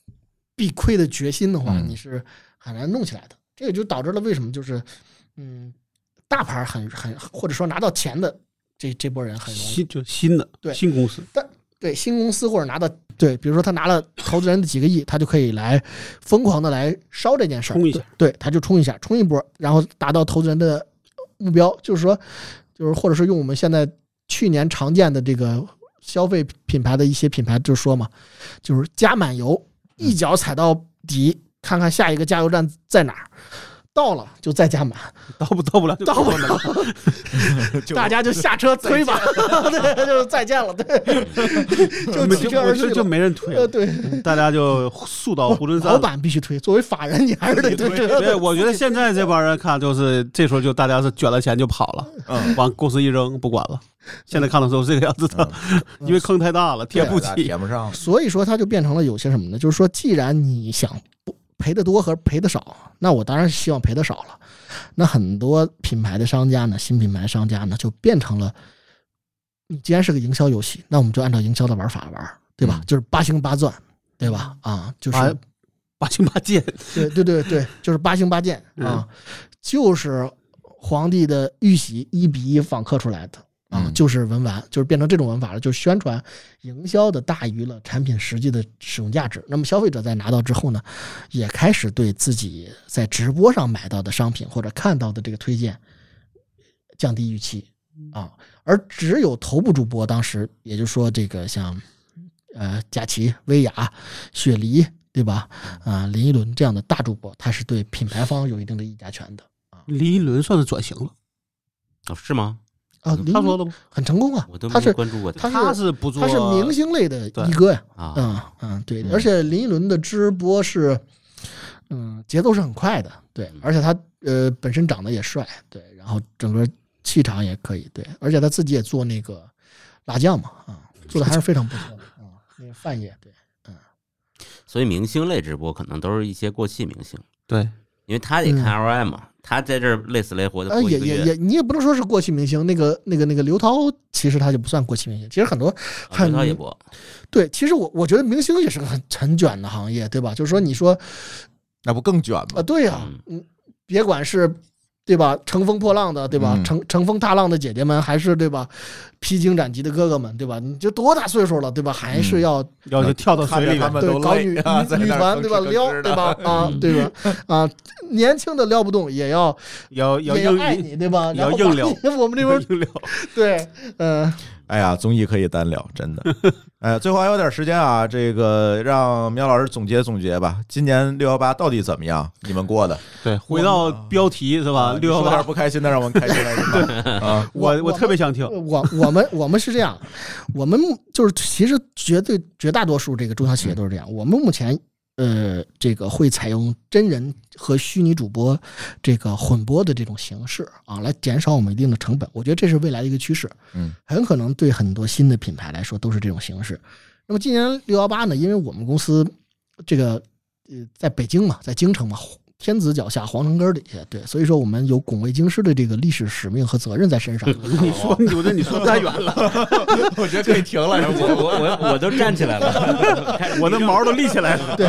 必亏的决心的话，嗯你是很难弄起来的。这个就导致了为什么就是嗯，大牌很很或者说拿到钱的这这波人很容易新就新的对新公司，但对新公司或者拿到对，比如说他拿了投资人的几个亿，他就可以来疯狂的来烧这件事儿，冲一下。对，对，他就冲一下，冲一波，然后达到投资人的目标，就是说，就是或者是用我们现在去年常见的这个消费品牌的一些品牌就说嘛，就是加满油，一脚踩到底，看看下一个加油站在哪儿。到了就再加满，到不到不了就到不了。大家就下车推吧，对，就再见了，对，就没弃车而去就就没人推对，大家就速到猢狲山。老。板必须推，作为法人你还是得推对我觉得现在这帮人看，就是这时候就大家是卷了钱就跑了，嗯，往公司一扔不管了。现在看的时候是这个样子的，因为坑太大了，贴不起。填不上，所以说，它就变成了有些什么呢？就是说，既然你想不赔的多和赔的少，那我当然是希望赔的少了。那很多品牌的商家呢，新品牌商家呢，就变成了，你既然是个营销游戏，那我们就按照营销的玩法玩，对吧？嗯就是八星八钻，对吧？啊，就是八八星八剑，对对对对，就是八星八剑啊，就是皇帝的玉玺一比一仿刻出来的啊，嗯就是文玩，就是变成这种玩法了，就是宣传营销的大于了产品实际的使用价值。那么消费者在拿到之后呢，也开始对自己在直播上买到的商品或者看到的这个推荐降低预期啊，而只有头部主播当时，也就是说这个像呃佳琪、薇娅、雪梨，对吧？啊，林依轮这样的大主播，他是对品牌方有一定的议价权的啊林依轮算是转型了。哦，是吗？啊。林依轮他说的不，很成功啊我都，没他是关注过他他他是是不做，他是明星类的一哥呀，啊。嗯嗯，对，嗯而且林依轮的直播是，嗯，节奏是很快的，对嗯，而且他呃本身长得也帅，对，然后整个气场也可以，对，而且他自己也做那个辣酱嘛，啊，做的还是非常不错的啊，那个范爷，对，嗯所以明星类直播可能都是一些过气明星，对，因为他也看嗯 ROI 嘛，他在这儿累死累活的呃，过一个月，也也也，你也不能说是过气明星，那个那个那个刘涛，其实他就不算过气明星，其实很多啊很刘涛也播，对，其实我我觉得明星也是个很很卷的行业，对吧？就是说，你说那不更卷吗啊，吗？对呀、嗯，别管是对吧，乘风破浪的，对吧？嗯乘乘风踏浪的姐姐们，还是对吧，披荆斩棘的哥哥们，对吧？你就多大岁数了，对吧？还是要要去跳到水里面，对搞女女团对吧？撩对吧？啊，嗯对吧？啊，年轻的撩不动，也要要要也要硬爱你，对吧？也要然后把硬撩你 我们这边 硬撩。对，嗯，哎呀，综艺可以单聊，真的。哎，最后还有点时间啊，这个让苗老师总结总结吧。今年六幺八到底怎么样？你们过的对，回到标题是吧？啊六幺八不开心的，让我们开心来听 吧。啊，我我我特别想听。我我们我们是这样，我们就是其实绝对绝大多数这个中小企业都是这样。我们目前呃这个会采用真人和虚拟主播这个混播的这种形式啊，来减少我们一定的成本。我觉得这是未来的一个趋势，嗯，很可能对很多新的品牌来说都是这种形式。那么今年六幺八呢，因为我们公司这个呃在北京嘛，在京城嘛。天子脚下，皇城根儿底下，对，所以说我们有拱卫京师的这个历史使命和责任在身上。你说，我觉得你说太远了，我觉得可以停了。我我我我都站起来了，我的毛都立起来了。对，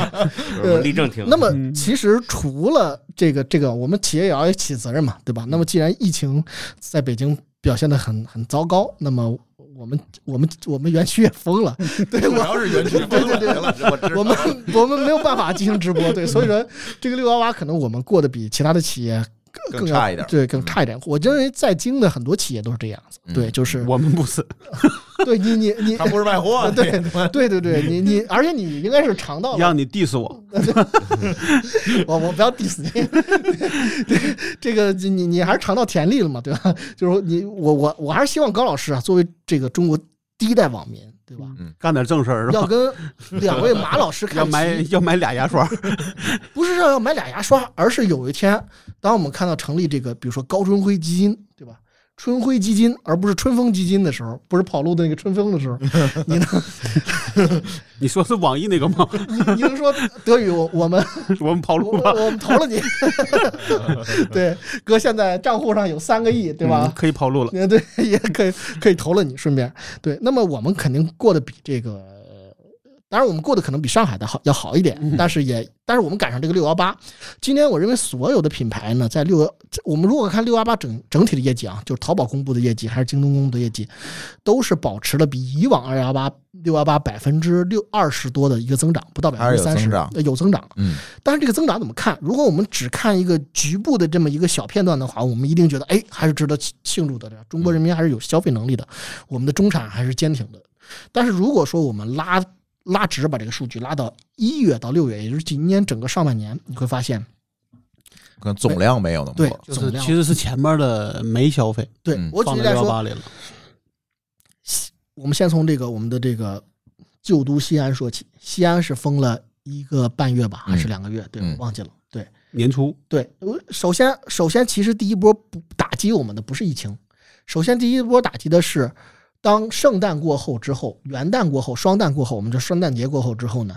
我立正停。那么嗯其实除了这个这个，我们企业也要起责任嘛，对吧？那么既然疫情在北京表现的很很糟糕，那么我们我们我们园区也封了，对主我要是园区对对对了，我们我们没有办法进行直播，对，所以说这个六幺八可能我们过得比其他的企业更更差一点对，更差一点。我认为在京的很多企业都是这样子，嗯对，就是我们不是，对你你你他不是卖货，对对对对，你你，而且你应该是尝到了让你 diss 我，我我不要 diss 你，这这个你你还是尝到甜力了嘛，对吧？就是说你我我我还是希望高老师啊，作为这个中国第一代网民，对吧？干点正事儿是吧？要跟两位马老师要看齐，买要买俩牙刷，不是说要买俩牙刷，而是有一天，当我们看到成立这个，比如说高春辉基金，对吧？春晖基金，而不是春风基金的时候，不是跑路的那个春风的时候，你能 你说是网易那个吗？你你能说德语我我们 我们跑路吧，我们投了你，对，哥现在账户上有三个亿，对吧？嗯可以跑路了。呃，对，也可以可以投了你，顺便对。那么我们肯定过得比这个当然我们过得可能比上海的好要好一点，但是也但是我们赶上这个六幺八。今天我认为所有的品牌呢，在六幺，我们如果看六幺八整整体的业绩啊，就是淘宝公布的业绩还是京东公布的业绩，都是保持了比以往二幺八六幺八百分之六二十多的一个增长，不到百分之三十，有增长但是这个增长怎么看？如果我们只看一个局部的这么一个小片段的话，我们一定觉得，哎，还是值得庆庆祝的。中国人民还是有消费能力的，我们的中产还是坚挺的。但是如果说我们拉拉直把这个数据拉到一月到六月，也就是今年整个上半年，你会发现，可能总量没有那么对多。就是总量其实是前面的没消费对嗯我举放在例来说，六幺八里了，我们先从这个我们的这个旧都西安说起。西安是封了一个半月吧，还是嗯两个月？对，忘记了。对年初对，我首先首先其实第一波不打击我们的不是疫情，首先第一波打击的是当圣诞过后之后，元旦过后，双旦过后，我们这圣诞节过后之后呢，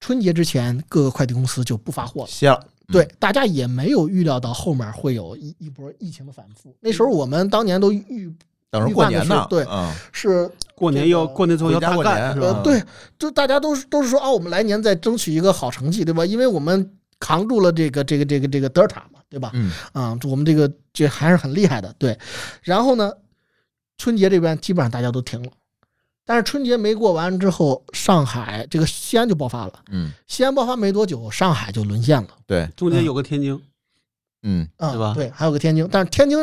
春节之前各个快递公司就不发货了。歇了，嗯对，大家也没有预料到后面会有一一波疫情的反复。那时候我们当年都预等着过年呢。对嗯，是过年要过年之后要大干是吧？呃对，就大家都是都是说啊，我们来年再争取一个好成绩，对吧？因为我们扛住了这个这个这个这个德尔塔嘛，对吧？嗯，啊，我们这个这还是很厉害的，对。然后呢，春节这边基本上大家都停了，但是春节没过完之后，上海这个西安就爆发了。嗯，西安爆发没多久，上海就沦陷了。对，中间有个天津，嗯，啊，对吧？对，还有个天津，但是天津，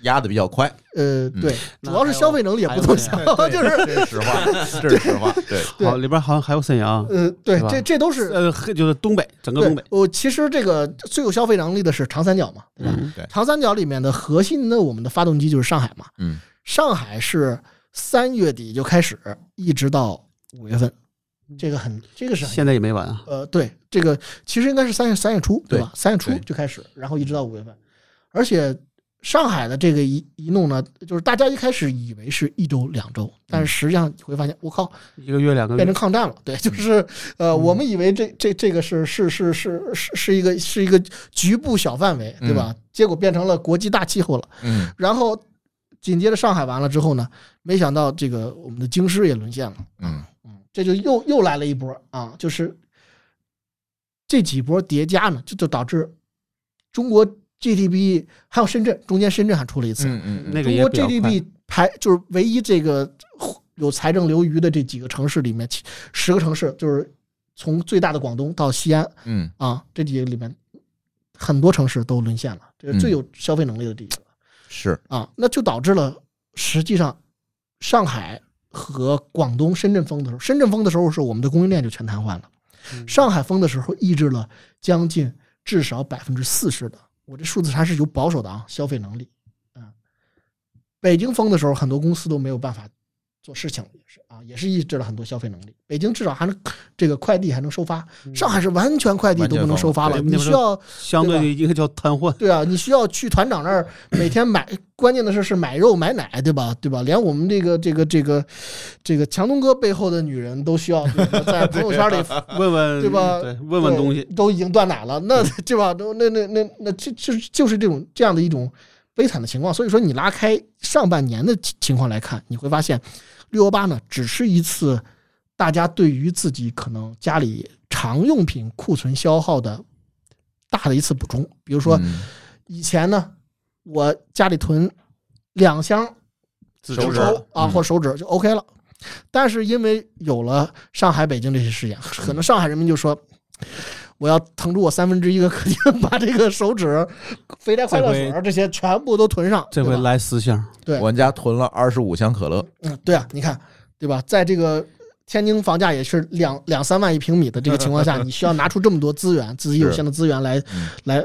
压的比较快，呃，嗯。对，主要是消费能力也不怎么强，就是，这是实话，这是实话，对，好里边好像还有沈阳，呃，对这这都是呃，就是东北整个东北，，对我其实这个最有消费能力的是长三角嘛，对吧？嗯长三角里面的核心的我们的发动机就是上海嘛，嗯，上海是三月底就开始，一直到五月份，这个很这个是现在也没完啊，呃对，这个其实应该是三月三月初对吧？三月初就开始，然后一直到五月份，而且上海的这个一一弄呢，就是大家一开始以为是一周两周，但是实际上你会发现，我靠，一个月两个月变成，抗战了。对，就是呃，我们以为这这这个是是是是是是一个是一个局部小范围，对吧？结果变成了国际大气候了。嗯，然后紧接着上海完了之后呢，没想到这个我们的京师也沦陷了。嗯，嗯，这就又又来了一波啊，就是这几波叠加呢，这就导致中国 GDP 还有深圳，中间深圳还出了一次，嗯嗯，那个中国也比较快。GDP 排就是唯一这个有财政留余的这几个城市里面，十个城市就是从最大的广东到西安嗯。啊，这几个里面很多城市都沦陷了，这是最有消费能力的地方是，啊，那就导致了实际上上海和广东、深圳封的时候，深圳封的时候是我们的供应链就全瘫痪了，嗯。上海封的时候抑制了将近至少百分之四十的，我这数字还是有保守的啊，消费能力。啊，北京封的时候，很多公司都没有办法做事情了，也是啊，也是抑制了很多消费能力。北京至少还能 这个快递还能收发，上海是完全快递都不能收发了，你需要相对的一个叫瘫痪，对啊，你需要去团长那儿每天买，关键的是是买肉买奶，对吧？对吧？连我们这个这个这个这个强东哥背后的女人都需要在朋友圈里问问对吧对，问问东西，都已经断奶了，那对吧？都那那那那就就就是这种这样的一种悲惨的情况。所以说，你拉开上半年的情情况来看，你会发现六幺八呢，只是一次大家对于自己可能家里常用品库存消耗的大的一次补充。比如说，嗯以前呢，我家里囤两箱手指纸抽啊嗯或手纸就 OK 了。但是因为有了上海、北京这些事件，可能上海人民就说，我要腾出我三分之一个客厅，把这个手指、肥宅快乐水这些全部都囤上。这回来四箱，对我们家囤了二十五箱可乐，嗯，对啊，你看，对吧？在这个天津房价也是两两三万一平米的这个情况下，你需要拿出这么多资源，自己有限的资源来嗯来，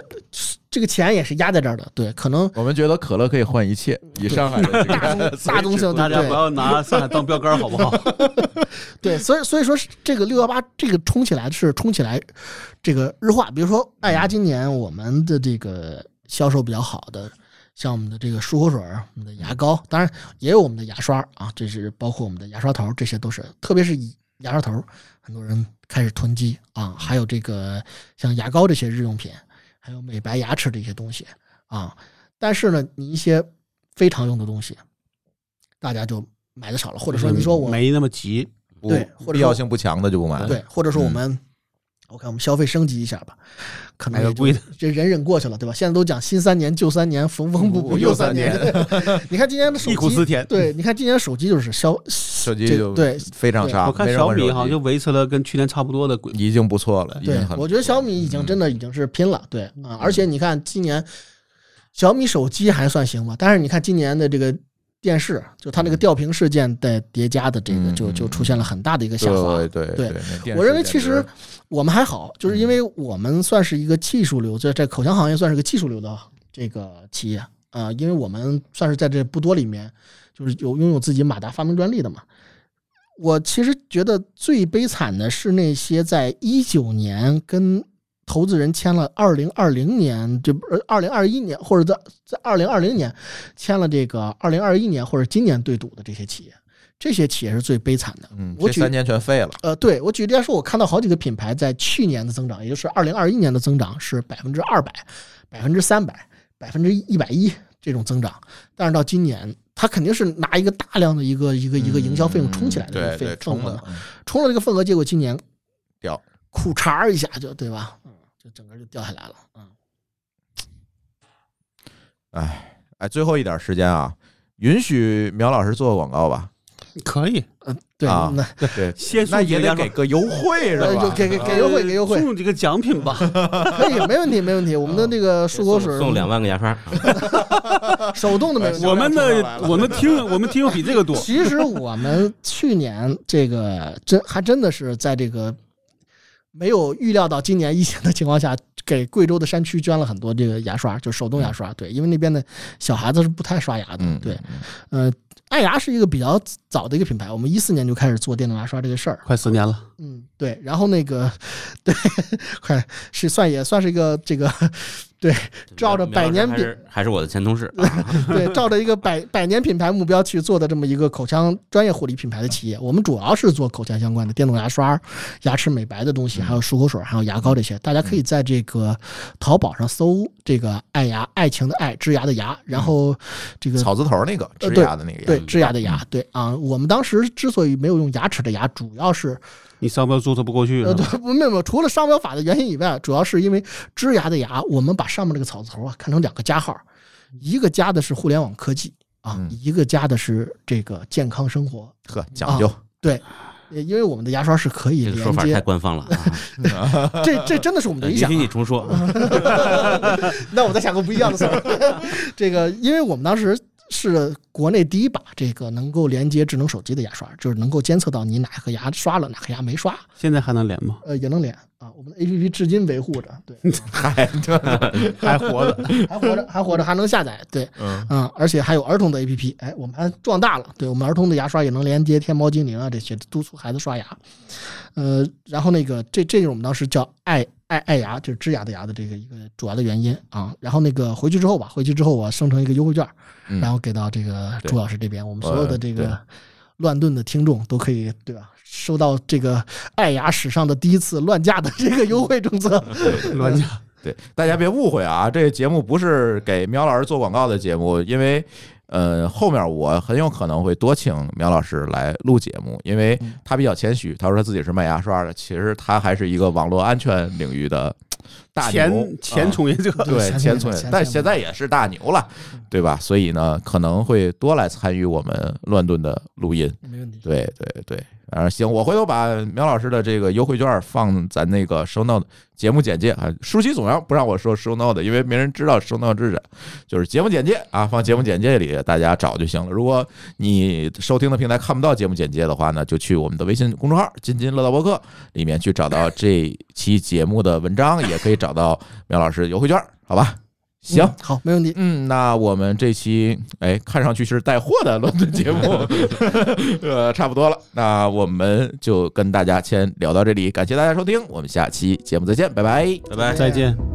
这个钱也是压在这儿的。对，可能我们觉得可乐可以换一切，以上海大个宗 大宗性大家不要拿上海当标杆，好不好？对，所以所以说这个六幺八这个冲起来是冲起来，这个日化，比如说爱牙今年我们的这个销售比较好的，像我们的这个漱口水儿、我们的牙膏，当然也有我们的牙刷啊，这是包括我们的牙刷头，这些都是，特别是以牙刷头，很多人开始囤积啊，还有这个像牙膏这些日用品，还有美白牙齿这些东西啊，但是呢，你一些非常用的东西，大家就买的少了，或者说你说我没那么急，对或者说必要性不强的就不买。对，或者说我嗯们，我看我们消费升级一下吧，可能这忍忍过去了，对吧？现在都讲新三年旧三年，缝缝补补又三年。你看今年的手机，忆苦思甜。对，你看今年手机就是消手机就对非常差。我看小米好像机就维持了跟去年差不多的轨已经不错了，已对，我觉得小米已经真的已经是拼了，对啊，而且你看今年小米手机还算行吧，但是你看今年的这个电视，就它那个吊瓶事件的叠加的这个，嗯就就嗯出现了很大的一个下滑。对对对我认为其实我们还好，就是因为我们算是一个技术流，在在口腔行业算是个技术流的这个企业啊、因为我们算是在这不多里面，就是有拥有自己马达发明专利的嘛。我其实觉得最悲惨的是那些在一九年跟投资人签了二零二零年，就二零二一年，或者在在二零二零年签了这个二零二一年或者今年对赌的这些企业，这些企业是最悲惨的。嗯，我举这三年全废了。呃，对我举例来说，我看到好几个品牌在去年的增长，也就是二零二一年的增长是百分之二百、百分之三百、百分之一百一这种增长，但是到今年，它肯定是拿一个大量的一个一个一个营销费用冲起来的这个费嗯对对，冲份额的，嗯冲了这个份额，结果今年掉，裤衩儿一下就对吧？嗯，就整个就掉下来了。嗯，哎哎，最后一点时间啊，允许苗老师做个广告吧？可以，嗯，对，啊那对，先那也得给个优惠是吧？呃就给给给优惠，给优惠，送几个奖品吧。可以，没问题，没问题。我们的那个漱口水送送两万个牙刷，啊手动的没问题。我们的我们听我们听友比这个多，其实我们去年这个真还真的是在这个没有预料到今年疫情的情况下，给贵州的山区捐了很多这个牙刷，就手动牙刷。对，因为那边的小孩子是不太刷牙的。嗯，对，嗯，呃，爱牙是一个比较早的一个品牌，我们一四年就开始做电动牙刷这个事儿。快四年了。嗯，对，然后那个，对，快是算也算是一个这个，对，照着百年还是还是我的前同事，啊。对，照着一个百百年品牌目标去做的这么一个口腔专业护理品牌的企业，我们主要是做口腔相关的电动牙刷、牙齿美白的东西，还有漱口水、还有牙膏这些。大家可以在这个淘宝上搜这个“爱牙”，爱情的爱，枝芽的牙，然后这个草字头那个呃植牙的那个牙，对枝芽的牙，对啊，我们当时之所以没有用牙齿的牙，主要是你商标注册不过去呃，对，不没有没有，除了商标法的原因以外，主要是因为枝芽的芽，我们把上面这个草字头啊看成两个加号，一个加的是互联网科技啊嗯，一个加的是这个健康生活。呵，讲究。对，呃因为我们的牙刷是可以这个说法太连接，官方了啊！这这真的是我们的理想、允许你啊。重说，那我再想个不一样的词儿。这个，因为我们当时是国内第一把这个能够连接智能手机的牙刷，就是能够监测到你哪颗牙刷了，哪颗牙没刷，现在还能连吗？呃，也能连啊。我们的 APP 至今维护着，对，还，对，还活着？还活着，还活着，还能下载，对，嗯，嗯，而且还有儿童的 APP，哎，我们还壮大了，对我们儿童的牙刷也能连接天猫精灵啊这些，督促孩子刷牙。呃，然后那个这这是我们当时叫爱爱爱牙，就是枝芽的牙的这个一个主要的原因啊。然后那个回去之后吧，回去之后我生成一个优惠券，嗯然后给到这个朱老师这边，我们所有的这个乱炖的听众都可以对吧？收到这个爱牙史上的第一次乱价的这个优惠政策。乱价。对，大家别误会啊，这个节目不是给苗老师做广告的节目，因为呃后面我很有可能会多请苗老师来录节目，因为嗯。他比较谦虚，他说他自己是卖牙刷的，其实他还是一个网络安全领域的大牛前前啊从业者，对前前从业，但现在也是大牛了，对吧？所以呢，可能会多来参与我们乱炖的录音。没问题。对对对，啊行，我回头把苗老师的这个优惠券放咱那个 show note 节目简介啊。舒淇总要不让我说 show note，因为没人知道 show note 是啥，就是节目简介啊，放节目简介里大家找就行了。如果你收听的平台看不到节目简介的话呢，就去我们的微信公众号“津津乐道播客”里面去找到这期节目的文章，也可以找到苗老师的优惠券，好吧？行。嗯好，没问题。嗯，那我们这期哎，看上去是带货的伦敦节目，呃，差不多了。那我们就跟大家先聊到这里，感谢大家收听，我们下期节目再见，拜拜。拜拜。再见。